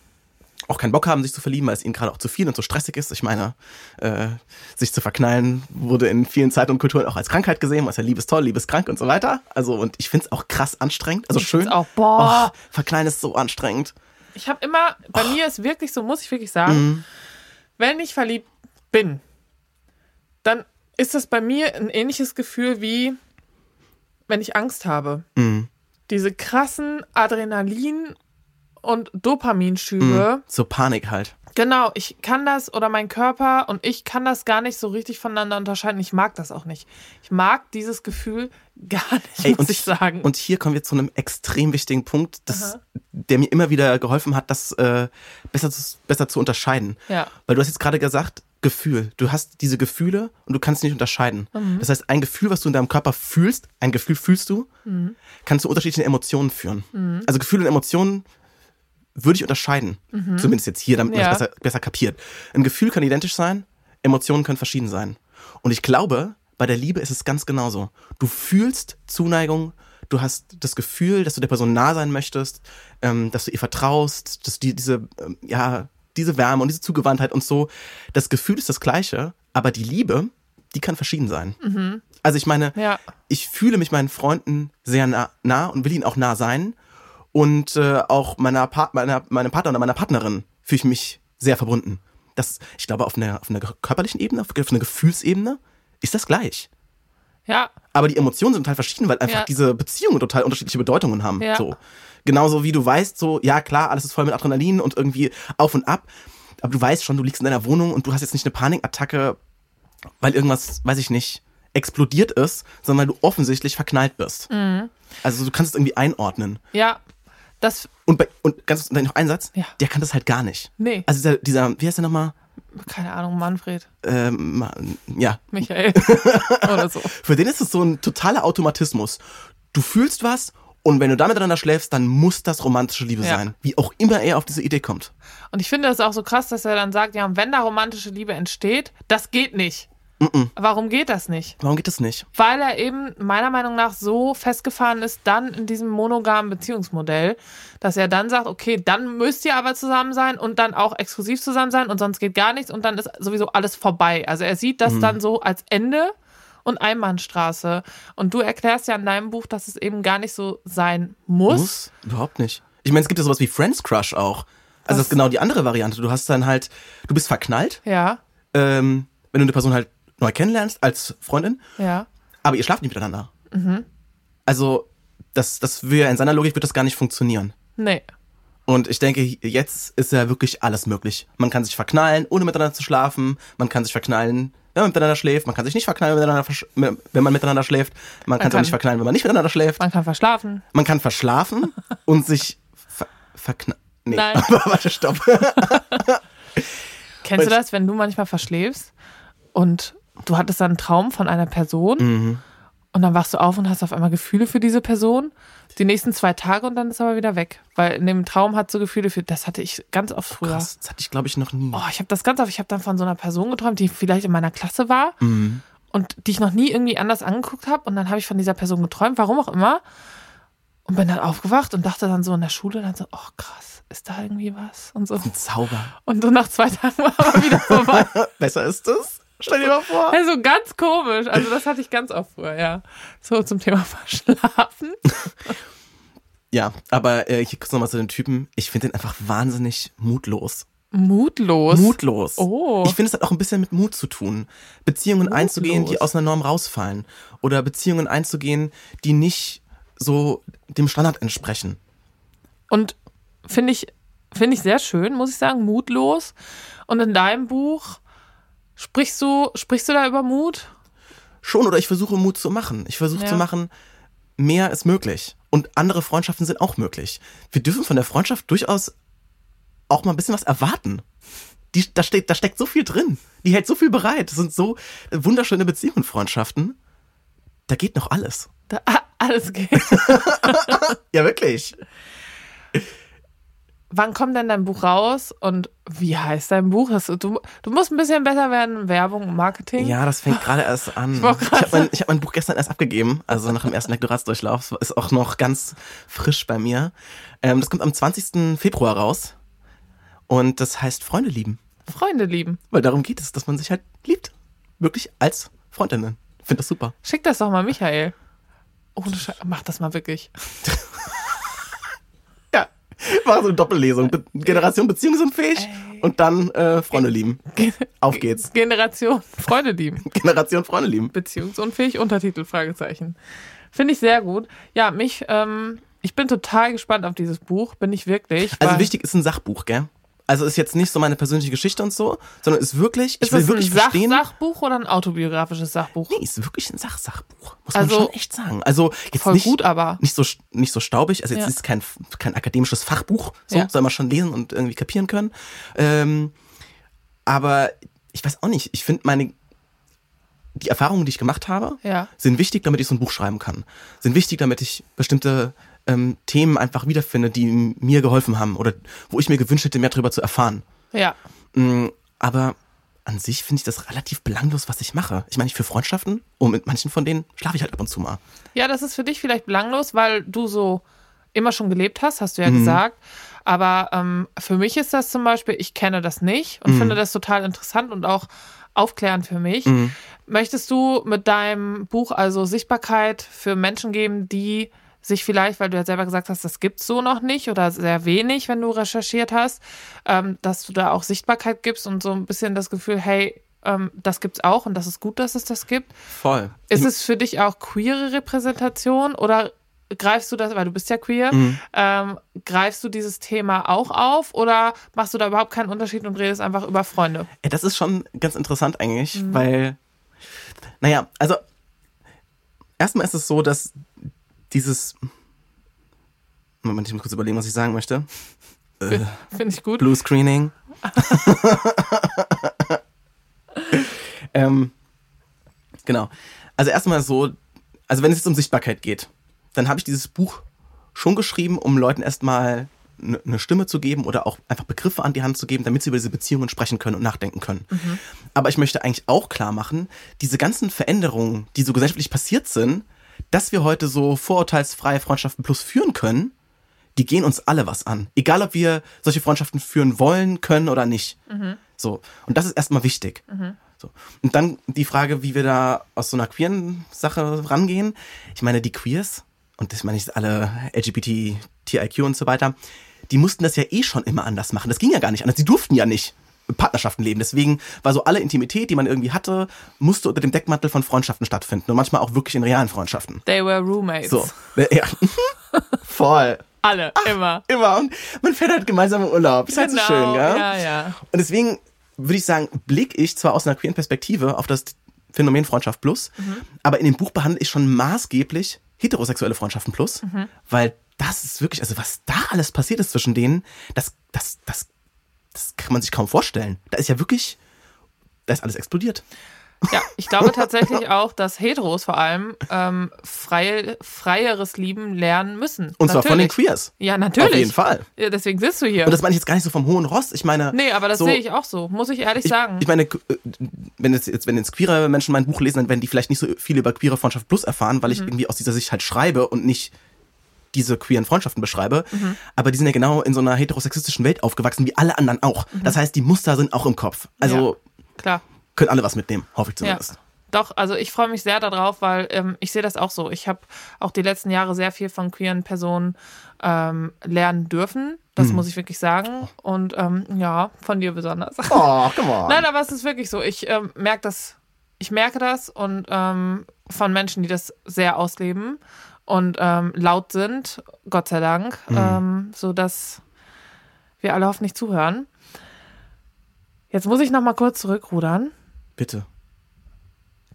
Speaker 4: auch keinen Bock haben, sich zu verlieben, weil es ihnen gerade auch zu viel und zu stressig ist. Ich meine, äh, sich zu verknallen wurde in vielen Zeiten und Kulturen auch als Krankheit gesehen, was ja Liebe ist toll, Liebe ist krank und so weiter. Also und ich finde es auch krass anstrengend, also
Speaker 2: Ich
Speaker 4: schön.
Speaker 2: auch, boah.
Speaker 4: Oh, verknallen ist so anstrengend.
Speaker 2: Ich habe immer, bei mir ist wirklich so, muss ich wirklich sagen, wenn ich verliebt bin, dann ist das bei mir ein ähnliches Gefühl wie, wenn ich Angst habe. Diese krassen Adrenalin- und Dopaminschübe.
Speaker 4: So Panik halt.
Speaker 2: Genau, ich kann das oder mein Körper und ich kann das gar nicht so richtig voneinander unterscheiden. Ich mag das auch nicht. Ich mag dieses Gefühl <laughs> gar nicht,
Speaker 4: Ey,
Speaker 2: muss
Speaker 4: und,
Speaker 2: ich sagen.
Speaker 4: und hier kommen wir zu einem extrem wichtigen Punkt, das, der mir immer wieder geholfen hat, das äh, besser, zu, besser zu unterscheiden.
Speaker 2: Ja.
Speaker 4: Weil du hast jetzt gerade gesagt, Gefühl. Du hast diese Gefühle und du kannst sie nicht unterscheiden.
Speaker 2: Mhm.
Speaker 4: Das heißt, ein Gefühl, was du in deinem Körper fühlst, ein Gefühl fühlst du,
Speaker 2: Mhm.
Speaker 4: kann zu unterschiedlichen Emotionen führen. Also Gefühle und Emotionen würde ich unterscheiden. Zumindest jetzt hier, damit man
Speaker 2: Mhm. Ja.
Speaker 4: es besser, besser kapiert. Ein Gefühl kann identisch sein, Emotionen können verschieden sein. Und ich glaube, bei der Liebe ist es ganz genauso. Du fühlst Zuneigung, du hast das Gefühl, dass du der Person nah sein möchtest, ähm, dass du ihr vertraust, dass die, diese, ähm, ja, diese Wärme und diese Zugewandtheit und so. Das Gefühl ist das gleiche, aber die Liebe, die kann verschieden sein. Also ich meine,
Speaker 2: Ja.
Speaker 4: ich fühle mich meinen Freunden sehr nah, nah und will ihnen auch nah sein. Und äh, auch meiner, Part meiner meinem Partner oder meiner Partnerin fühle ich mich sehr verbunden. Das, ich glaube, auf einer, auf einer körperlichen Ebene, auf einer Gefühlsebene ist das gleich.
Speaker 2: Ja,
Speaker 4: Aber die Emotionen sind total verschieden, weil einfach
Speaker 2: Ja.
Speaker 4: diese Beziehungen total unterschiedliche Bedeutungen haben.
Speaker 2: Ja.
Speaker 4: So. Genauso wie du weißt, so, ja klar, alles ist voll mit Adrenalin und irgendwie auf und ab. Aber du weißt schon, du liegst in deiner Wohnung und du hast jetzt nicht eine Panikattacke, weil irgendwas, weiß ich nicht, explodiert ist, sondern weil du offensichtlich verknallt bist.
Speaker 2: Mhm.
Speaker 4: Also du kannst es irgendwie einordnen.
Speaker 2: ja. Das,
Speaker 4: Und, bei, und ganz noch ein Satz,
Speaker 2: Ja.
Speaker 4: der kann das halt gar nicht.
Speaker 2: nee,
Speaker 4: Also dieser, dieser wie heißt der nochmal?
Speaker 2: keine Ahnung, Manfred,
Speaker 4: Ähm, ja,
Speaker 2: Michael <laughs> oder so.
Speaker 4: Für den ist es so ein totaler Automatismus. Du fühlst was und wenn du da miteinander schläfst, dann muss das romantische Liebe
Speaker 2: Ja.
Speaker 4: sein. Wie auch immer er auf diese Idee kommt.
Speaker 2: Und ich finde das auch so krass, dass er dann sagt, ja, und wenn da romantische Liebe entsteht, das geht nicht. Warum geht das nicht?
Speaker 4: Warum geht das nicht?
Speaker 2: Weil er eben meiner Meinung nach so festgefahren ist, dann in diesem monogamen Beziehungsmodell, dass er dann sagt, okay, dann müsst ihr aber zusammen sein und dann auch exklusiv zusammen sein und sonst geht gar nichts und dann ist sowieso alles vorbei. Also er sieht das dann so als Ende und Einbahnstraße. Und du erklärst ja in deinem Buch, dass es eben gar nicht so sein muss.
Speaker 4: Muss? Überhaupt nicht. Ich meine, es gibt ja sowas wie Friends Crush auch. Also das
Speaker 2: Was?
Speaker 4: ist genau die andere Variante. Du hast dann halt, du bist verknallt,
Speaker 2: Ja,
Speaker 4: ähm, wenn du eine Person halt neu kennenlernst als Freundin,
Speaker 2: ja.
Speaker 4: aber ihr schlaft nicht miteinander.
Speaker 2: Mhm.
Speaker 4: Also das, das ja in seiner Logik wird das gar nicht funktionieren.
Speaker 2: Nee.
Speaker 4: Und ich denke, jetzt ist ja wirklich alles möglich. Man kann sich verknallen, ohne miteinander zu schlafen. Man kann sich verknallen, wenn man miteinander schläft. Man kann sich nicht verknallen, wenn, miteinander versch- wenn man miteinander schläft. Man, kann sich auch nicht verknallen, wenn man nicht miteinander schläft.
Speaker 2: Man kann verschlafen.
Speaker 4: Man kann verschlafen <laughs> und sich ver verknallen. Nee,
Speaker 2: Nein.
Speaker 4: aber <laughs> warte, stopp. <laughs>
Speaker 2: Kennst du das, wenn du manchmal verschläfst und du hattest dann einen Traum von einer Person
Speaker 4: Mhm.
Speaker 2: und dann wachst du auf und hast auf einmal Gefühle für diese Person die nächsten zwei Tage und dann ist aber wieder weg, weil in dem Traum hat so Gefühle für das hatte ich ganz oft früher.
Speaker 4: Krass, das hatte ich, glaube ich, noch nie.
Speaker 2: Oh, ich habe das ganz oft, ich habe dann von so einer Person geträumt, die vielleicht in meiner Klasse war
Speaker 4: Mhm.
Speaker 2: und die ich noch nie irgendwie anders angeguckt habe und dann habe ich von dieser Person geträumt, warum auch immer. Und bin dann aufgewacht und dachte dann so in der Schule dann so, oh krass, ist da irgendwie was? Und so.
Speaker 4: Ein Zauber.
Speaker 2: Und so nach zwei Tagen war aber wieder <laughs> vorbei.
Speaker 4: Besser ist es? Stell dir mal vor.
Speaker 2: Also ganz komisch. Also das hatte ich ganz oft früher, ja. So zum Thema <laughs> Verschlafen.
Speaker 4: Ja, aber äh, hier kurz nochmal zu den Typen. Ich finde den einfach wahnsinnig mutlos.
Speaker 2: Mutlos.
Speaker 4: Mutlos.
Speaker 2: Oh.
Speaker 4: Ich finde, es hat auch ein bisschen mit Mut zu tun. Beziehungen einzugehen, die aus einer Norm rausfallen. Oder Beziehungen einzugehen, die nicht so dem Standard entsprechen.
Speaker 2: Und finde ich, finde ich sehr schön, muss ich sagen, mutlos. Und in deinem Buch sprichst du, sprichst du da über Mut?
Speaker 4: Schon, oder ich versuche Mut zu machen. Ich versuche
Speaker 2: Ja.
Speaker 4: zu machen, mehr ist möglich. Und andere Freundschaften sind auch möglich. Wir dürfen von der Freundschaft durchaus auch mal ein bisschen was erwarten. Die, da, steht, da steckt so viel drin. Die hält so viel bereit. Das sind so wunderschöne Beziehungen, Freundschaften. Da geht noch alles.
Speaker 2: Da, ah, alles geht. <laughs>
Speaker 4: Ja, wirklich.
Speaker 2: Wann kommt denn dein Buch raus und wie heißt dein Buch? Du, du, musst ein bisschen besser werden Werbung und Marketing.
Speaker 4: Ja, das fängt gerade erst an. Ich,
Speaker 2: gerade
Speaker 4: habe mein, ich hab mein Buch gestern erst abgegeben, also nach dem ersten Lektoratsdurchlauf. Ist auch noch ganz frisch bei mir. Ähm, das kommt am 20. Februar raus. Und das heißt Freunde lieben.
Speaker 2: Freunde lieben.
Speaker 4: Weil darum geht es, dass man sich halt liebt. Wirklich als Freundinnen. Finde das super.
Speaker 2: Schick das doch mal Michael. Ohne Scheiß. Mach das mal wirklich. <laughs>
Speaker 4: War so eine Doppellesung. Be Generation beziehungsunfähig und dann äh, Freunde lieben. <laughs> Auf geht's.
Speaker 2: Generation Freunde lieben. <laughs>
Speaker 4: Generation Freunde lieben.
Speaker 2: Beziehungsunfähig, Untertitel, Fragezeichen. Finde ich sehr gut. Ja, mich, ähm, ich bin total gespannt auf dieses Buch, bin ich wirklich.
Speaker 4: Also wichtig ist ein Sachbuch, gell? Also ist jetzt nicht so meine persönliche Geschichte und so, sondern ist wirklich, ich
Speaker 2: Ist
Speaker 4: will
Speaker 2: das
Speaker 4: wirklich
Speaker 2: ein Sach
Speaker 4: verstehen.
Speaker 2: Sachbuch oder ein autobiografisches Sachbuch?
Speaker 4: Nee, ist wirklich ein Sachsachbuch. Muss
Speaker 2: Also,
Speaker 4: man schon echt sagen. Also jetzt
Speaker 2: Voll
Speaker 4: nicht,
Speaker 2: gut, aber.
Speaker 4: nicht so nicht so staubig. Also jetzt
Speaker 2: Ja.
Speaker 4: ist es kein kein akademisches Fachbuch. So
Speaker 2: Ja.
Speaker 4: soll man schon lesen und irgendwie kapieren können. Ähm, aber ich weiß auch nicht. Ich finde meine die Erfahrungen, die ich gemacht habe,
Speaker 2: Ja.
Speaker 4: sind wichtig, damit ich so ein Buch schreiben kann. Sind wichtig, damit ich bestimmte ähm, Themen einfach wiederfinde, die mir geholfen haben oder wo ich mir gewünscht hätte, mehr darüber zu erfahren.
Speaker 2: Ja.
Speaker 4: Mm, Aber an sich finde ich das relativ belanglos, was ich mache. Ich meine, ich für Freundschaften und mit manchen von denen schlafe ich halt ab und zu mal.
Speaker 2: Ja, das ist für dich vielleicht belanglos, weil du so immer schon gelebt hast, hast du
Speaker 4: Mhm.
Speaker 2: ja gesagt. Aber ähm, für mich ist das zum Beispiel, ich kenne das nicht und
Speaker 4: Mhm.
Speaker 2: finde das total interessant und auch aufklären für mich.
Speaker 4: Mhm.
Speaker 2: Möchtest du mit deinem Buch also Sichtbarkeit für Menschen geben, die sich vielleicht, weil du ja selber gesagt hast, das gibt's so noch nicht oder sehr wenig, wenn du recherchiert hast, ähm, dass du da auch Sichtbarkeit gibst und so ein bisschen das Gefühl, hey, ähm, das gibt's auch und das ist gut, dass es das gibt.
Speaker 4: Voll.
Speaker 2: Ist es für dich auch queere Repräsentation oder greifst du das, weil du bist ja queer,
Speaker 4: Mhm.
Speaker 2: ähm, greifst du dieses Thema auch auf oder machst du da überhaupt keinen Unterschied und redest einfach über Freunde?
Speaker 4: Ja, das ist schon ganz interessant eigentlich, weil, naja, also erstmal ist es so, dass dieses, Moment, ich muss kurz überlegen, was ich sagen möchte. <laughs> Äh,
Speaker 2: Finde ich gut.
Speaker 4: Blue Screening. <laughs> ähm, genau. Also erstmal so, also wenn es jetzt um Sichtbarkeit geht, dann habe ich dieses Buch schon geschrieben, um Leuten erstmal eine ne Stimme zu geben oder auch einfach Begriffe an die Hand zu geben, damit sie über diese Beziehungen sprechen können und nachdenken können. Aber ich möchte eigentlich auch klar machen, diese ganzen Veränderungen, die so gesellschaftlich passiert sind, dass wir heute so vorurteilsfreie Freundschaften plus führen können, die gehen uns alle was an. Egal, ob wir solche Freundschaften führen wollen, können oder nicht. So. Und das ist erstmal wichtig. So. Und dann die Frage, wie wir da aus so einer queeren Sache rangehen. Ich meine, die Queers, und das meine ich alle LGBT, TIQ und so weiter, die mussten das ja eh schon immer anders machen. Das ging ja gar nicht anders. Die durften ja nicht Partnerschaften leben. Deswegen war so alle Intimität, die man irgendwie hatte, musste unter dem Deckmantel von Freundschaften stattfinden. Und manchmal auch wirklich in realen Freundschaften.
Speaker 2: They were roommates.
Speaker 4: So. Ja. <laughs> Voll.
Speaker 2: Alle, immer.
Speaker 4: Immer. Und man fährt halt gemeinsam in Urlaub. Ist halt so schön, gell?
Speaker 2: Genau, ja, ja.
Speaker 4: Und deswegen würde ich sagen, blicke ich zwar aus einer queeren Perspektive auf das Phänomen Freundschaft plus, aber in dem Buch behandle ich schon maßgeblich heterosexuelle Freundschaften plus, weil das ist wirklich, also was da alles passiert ist zwischen denen, das, das, das, das kann man sich kaum vorstellen. Da ist ja wirklich, da ist alles explodiert.
Speaker 2: Ja, ich glaube <laughs> tatsächlich auch, dass Heteros vor allem ähm, freie, freieres Lieben lernen müssen.
Speaker 4: Und zwar von den
Speaker 2: Natürlich.
Speaker 4: Queers.
Speaker 2: Ja, natürlich.
Speaker 4: Auf jeden Fall.
Speaker 2: Ja, deswegen sitzt du hier.
Speaker 4: Und das meine ich jetzt gar nicht so vom hohen Ross. Ich meine.
Speaker 2: nee, aber das
Speaker 4: so,
Speaker 2: sehe ich auch so, muss ich ehrlich
Speaker 4: Ich,
Speaker 2: sagen.
Speaker 4: ich meine, äh, wenn jetzt, jetzt, wenn jetzt queere Menschen mein Buch lesen, dann werden die vielleicht nicht so viel über queere Freundschaft plus erfahren, weil ich
Speaker 2: Mhm.
Speaker 4: irgendwie aus dieser Sicht halt schreibe und nicht diese queeren Freundschaften beschreibe.
Speaker 2: Mhm.
Speaker 4: Aber die sind ja genau in so einer heterosexistischen Welt aufgewachsen, wie alle anderen auch. Das heißt, die Muster sind auch im Kopf. Also
Speaker 2: Mhm. Ja. Klar.
Speaker 4: können alle was mitnehmen, hoffe ich
Speaker 2: Ja.
Speaker 4: zumindest.
Speaker 2: Doch, also ich freue mich sehr darauf, weil ähm, ich sehe das auch so. Ich habe auch die letzten Jahre sehr viel von queeren Personen ähm, lernen dürfen. Das
Speaker 4: Mhm.
Speaker 2: muss ich wirklich sagen. Und ähm, ja, von dir besonders.
Speaker 4: Oh, come on. <laughs>
Speaker 2: Nein, aber es ist wirklich so. Ich ähm, merke das, ich merke das und ähm, von Menschen, die das sehr ausleben und ähm, laut sind, Gott sei Dank, ähm, so dass wir alle hoffentlich zuhören. Jetzt muss ich noch mal kurz zurückrudern.
Speaker 4: Bitte.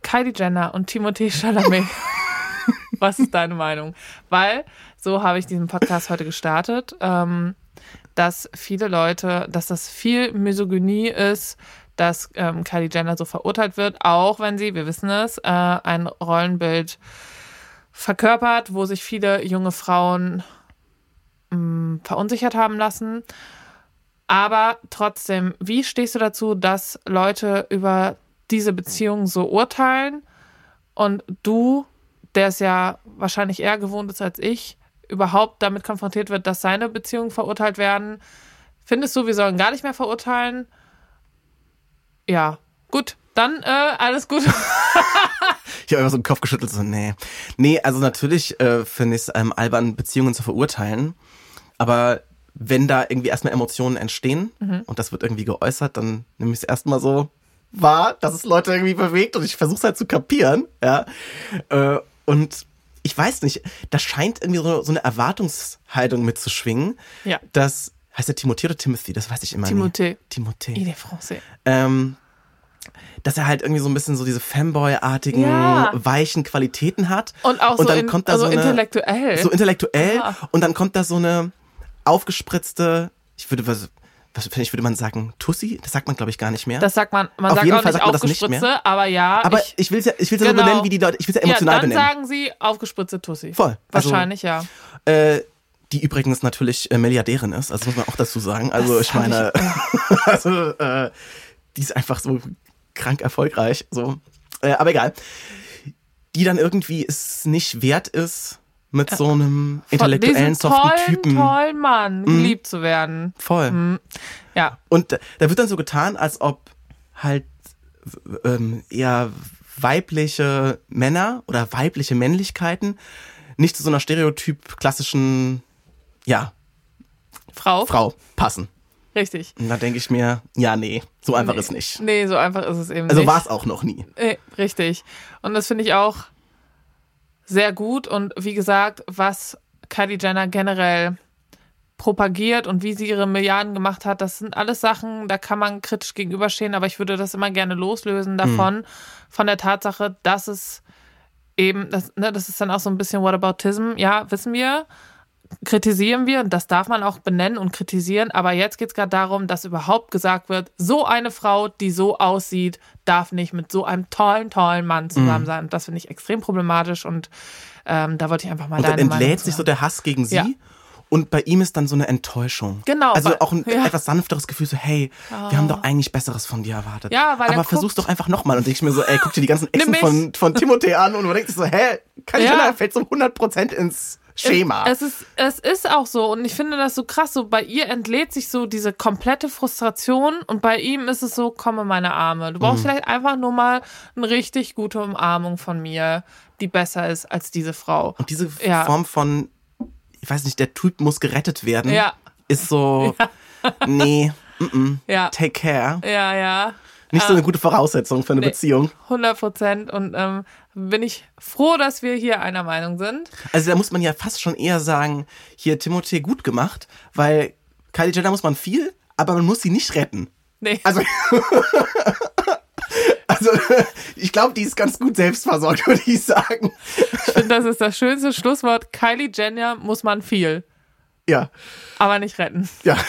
Speaker 2: Kylie Jenner und Timothée Chalamet. <laughs> Was ist deine Meinung? Weil, so habe ich diesen Podcast heute gestartet, ähm, dass viele Leute, dass das viel Misogynie ist, dass ähm, Kylie Jenner so verurteilt wird, auch wenn sie, wir wissen es, äh, ein Rollenbild verkörpert, wo sich viele junge Frauen mh, verunsichert haben lassen. Aber trotzdem, wie stehst du dazu, dass Leute über diese Beziehung so urteilen und du, der es ja wahrscheinlich eher gewohnt ist als ich, überhaupt damit konfrontiert wird, dass seine Beziehungen verurteilt werden? Findest du, wir sollen gar nicht mehr verurteilen? Ja, gut, dann äh, alles gut. <laughs>
Speaker 4: Ich habe einfach so den Kopf geschüttelt, so, nee. Nee, also natürlich äh, finde ich es ähm, albern, Beziehungen zu verurteilen. Aber wenn da irgendwie erstmal Emotionen entstehen und das wird irgendwie geäußert, dann nehme ich es erstmal so wahr, dass es Leute irgendwie bewegt und ich versuche es halt zu kapieren. Ja. Äh, und ich weiß nicht, da scheint irgendwie so, so eine Erwartungshaltung mitzuschwingen,
Speaker 2: Ja.
Speaker 4: dass, heißt der Timothée oder Timothy? Das weiß ich immer
Speaker 2: Timothée.
Speaker 4: nicht. Timothée.
Speaker 2: Il est français.
Speaker 4: ähm, dass er halt irgendwie so ein bisschen so diese Fanboy-artigen,
Speaker 2: Ja.
Speaker 4: weichen Qualitäten hat.
Speaker 2: Und auch so,
Speaker 4: dann
Speaker 2: in,
Speaker 4: kommt da
Speaker 2: also
Speaker 4: so eine,
Speaker 2: intellektuell.
Speaker 4: So intellektuell.
Speaker 2: Ah.
Speaker 4: Und dann kommt da so eine aufgespritzte, ich würde, was, was ich würde man sagen, Tussi? Das sagt man, glaube ich, gar nicht mehr.
Speaker 2: das sagt man, man
Speaker 4: Auf
Speaker 2: sagt
Speaker 4: jeden
Speaker 2: auch
Speaker 4: Fall
Speaker 2: nicht
Speaker 4: sagt man das nicht
Speaker 2: aufgespritze, aber ja.
Speaker 4: Aber
Speaker 2: ich,
Speaker 4: ich, will es ja, ich will's ja so
Speaker 2: genau.
Speaker 4: benennen, wie die Leute, ich will es ja emotional
Speaker 2: ja, dann
Speaker 4: benennen.
Speaker 2: sagen sie aufgespritzte Tussi.
Speaker 4: Voll. Also,
Speaker 2: Wahrscheinlich, ja.
Speaker 4: Äh, die übrigens natürlich äh, Milliardärin ist, also muss man auch dazu sagen. Also
Speaker 2: Das
Speaker 4: ich meine, <laughs> also äh, die ist einfach so krank erfolgreich. So, äh, aber egal. Die dann irgendwie es nicht wert ist, mit so einem intellektuellen, soften
Speaker 2: tollen,
Speaker 4: Typen.
Speaker 2: tollen Mann geliebt zu werden.
Speaker 4: Voll.
Speaker 2: Ja.
Speaker 4: Und da, da wird dann so getan, als ob halt ähm, eher weibliche Männer oder weibliche Männlichkeiten nicht zu so einer Stereotyp klassischen, ja,
Speaker 2: Frau?
Speaker 4: Frau passen.
Speaker 2: Richtig.
Speaker 4: Und da denke ich mir, ja, nee, so einfach
Speaker 2: Nee.
Speaker 4: ist nicht.
Speaker 2: Nee, so einfach ist es eben
Speaker 4: Also
Speaker 2: nicht.
Speaker 4: war es auch noch nie.
Speaker 2: Nee, richtig. Und das finde ich auch sehr gut. Und wie gesagt, was Kylie Jenner generell propagiert und wie sie ihre Milliarden gemacht hat, das sind alles Sachen, da kann man kritisch gegenüberstehen, aber ich würde das immer gerne loslösen davon, von der Tatsache, dass es eben, das, ne, das ist dann auch so ein bisschen Whataboutism, ja, wissen wir, kritisieren wir und das darf man auch benennen und kritisieren, aber jetzt geht es gerade darum, dass überhaupt gesagt wird, so eine Frau, die so aussieht, darf nicht mit so einem tollen, tollen Mann zusammen sein. Und das finde ich extrem problematisch und ähm, da wollte ich einfach mal
Speaker 4: Und dann
Speaker 2: deine Meinung
Speaker 4: entlädt
Speaker 2: zu
Speaker 4: sich so der Hass gegen sie.
Speaker 2: Ja.
Speaker 4: Und bei ihm ist dann so eine Enttäuschung.
Speaker 2: Genau,
Speaker 4: Also auch ein <laughs>
Speaker 2: ja.
Speaker 4: etwas sanfteres Gefühl, so, hey, wir haben doch eigentlich Besseres von dir erwartet.
Speaker 2: Ja, weil er
Speaker 4: Aber versuch's doch einfach nochmal. Und ich mir so, ey, guck dir die ganzen <laughs>
Speaker 2: mich.
Speaker 4: von, von Timothée an und man denkt sich so, hä, Kylie
Speaker 2: Ja.
Speaker 4: Jenner fällt so 100% ins Schema.
Speaker 2: Es ist, es ist auch so und ich finde das so krass. So bei ihr entlädt sich so diese komplette Frustration und bei ihm ist es so, komme meine Arme. Du
Speaker 4: Mhm.
Speaker 2: brauchst vielleicht einfach nur mal eine richtig gute Umarmung von mir, die besser ist als diese Frau.
Speaker 4: und diese
Speaker 2: Ja.
Speaker 4: Form von, ich weiß nicht, der Typ muss gerettet werden,
Speaker 2: Ja.
Speaker 4: ist so, <laughs> nee, mm -mm,
Speaker 2: Ja,
Speaker 4: take care.
Speaker 2: ja, ja.
Speaker 4: Nicht so eine gute Voraussetzung für eine
Speaker 2: Nee.
Speaker 4: Beziehung.
Speaker 2: 100 Prozent und ähm, bin ich froh, dass wir hier einer Meinung sind.
Speaker 4: Also da muss man ja fast schon eher sagen, hier Timothée gut gemacht, weil Kylie Jenner muss man viel, aber man muss sie nicht retten.
Speaker 2: Nee.
Speaker 4: Also, <laughs> also ich glaube, die ist ganz gut selbstversorgt, würde ich sagen.
Speaker 2: Ich finde, das ist das schönste Schlusswort. Kylie Jenner muss man viel,
Speaker 4: Ja,
Speaker 2: aber nicht retten.
Speaker 4: ja. <laughs>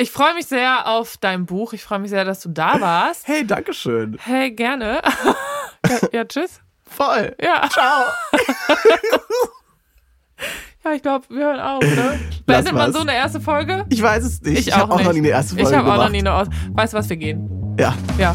Speaker 2: Ich freue mich sehr auf dein Buch. Ich freue mich sehr, dass du da warst.
Speaker 4: Hey, Dankeschön.
Speaker 2: Hey, gerne. <laughs> ja, tschüss.
Speaker 4: Voll.
Speaker 2: Ja,
Speaker 4: Ciao. <laughs>
Speaker 2: ja ich glaube, wir hören auf, ne? Beendet man so eine erste Folge?
Speaker 4: Ich weiß es nicht.
Speaker 2: Ich,
Speaker 4: habe
Speaker 2: auch
Speaker 4: noch nie eine erste Folge
Speaker 2: Ich habe auch noch nie eine Aus. Weißt du was, wir gehen.
Speaker 4: Ja.
Speaker 2: Ja.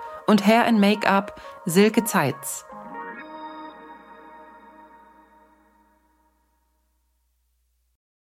Speaker 1: und Hair and Make-up Silke Zeitz.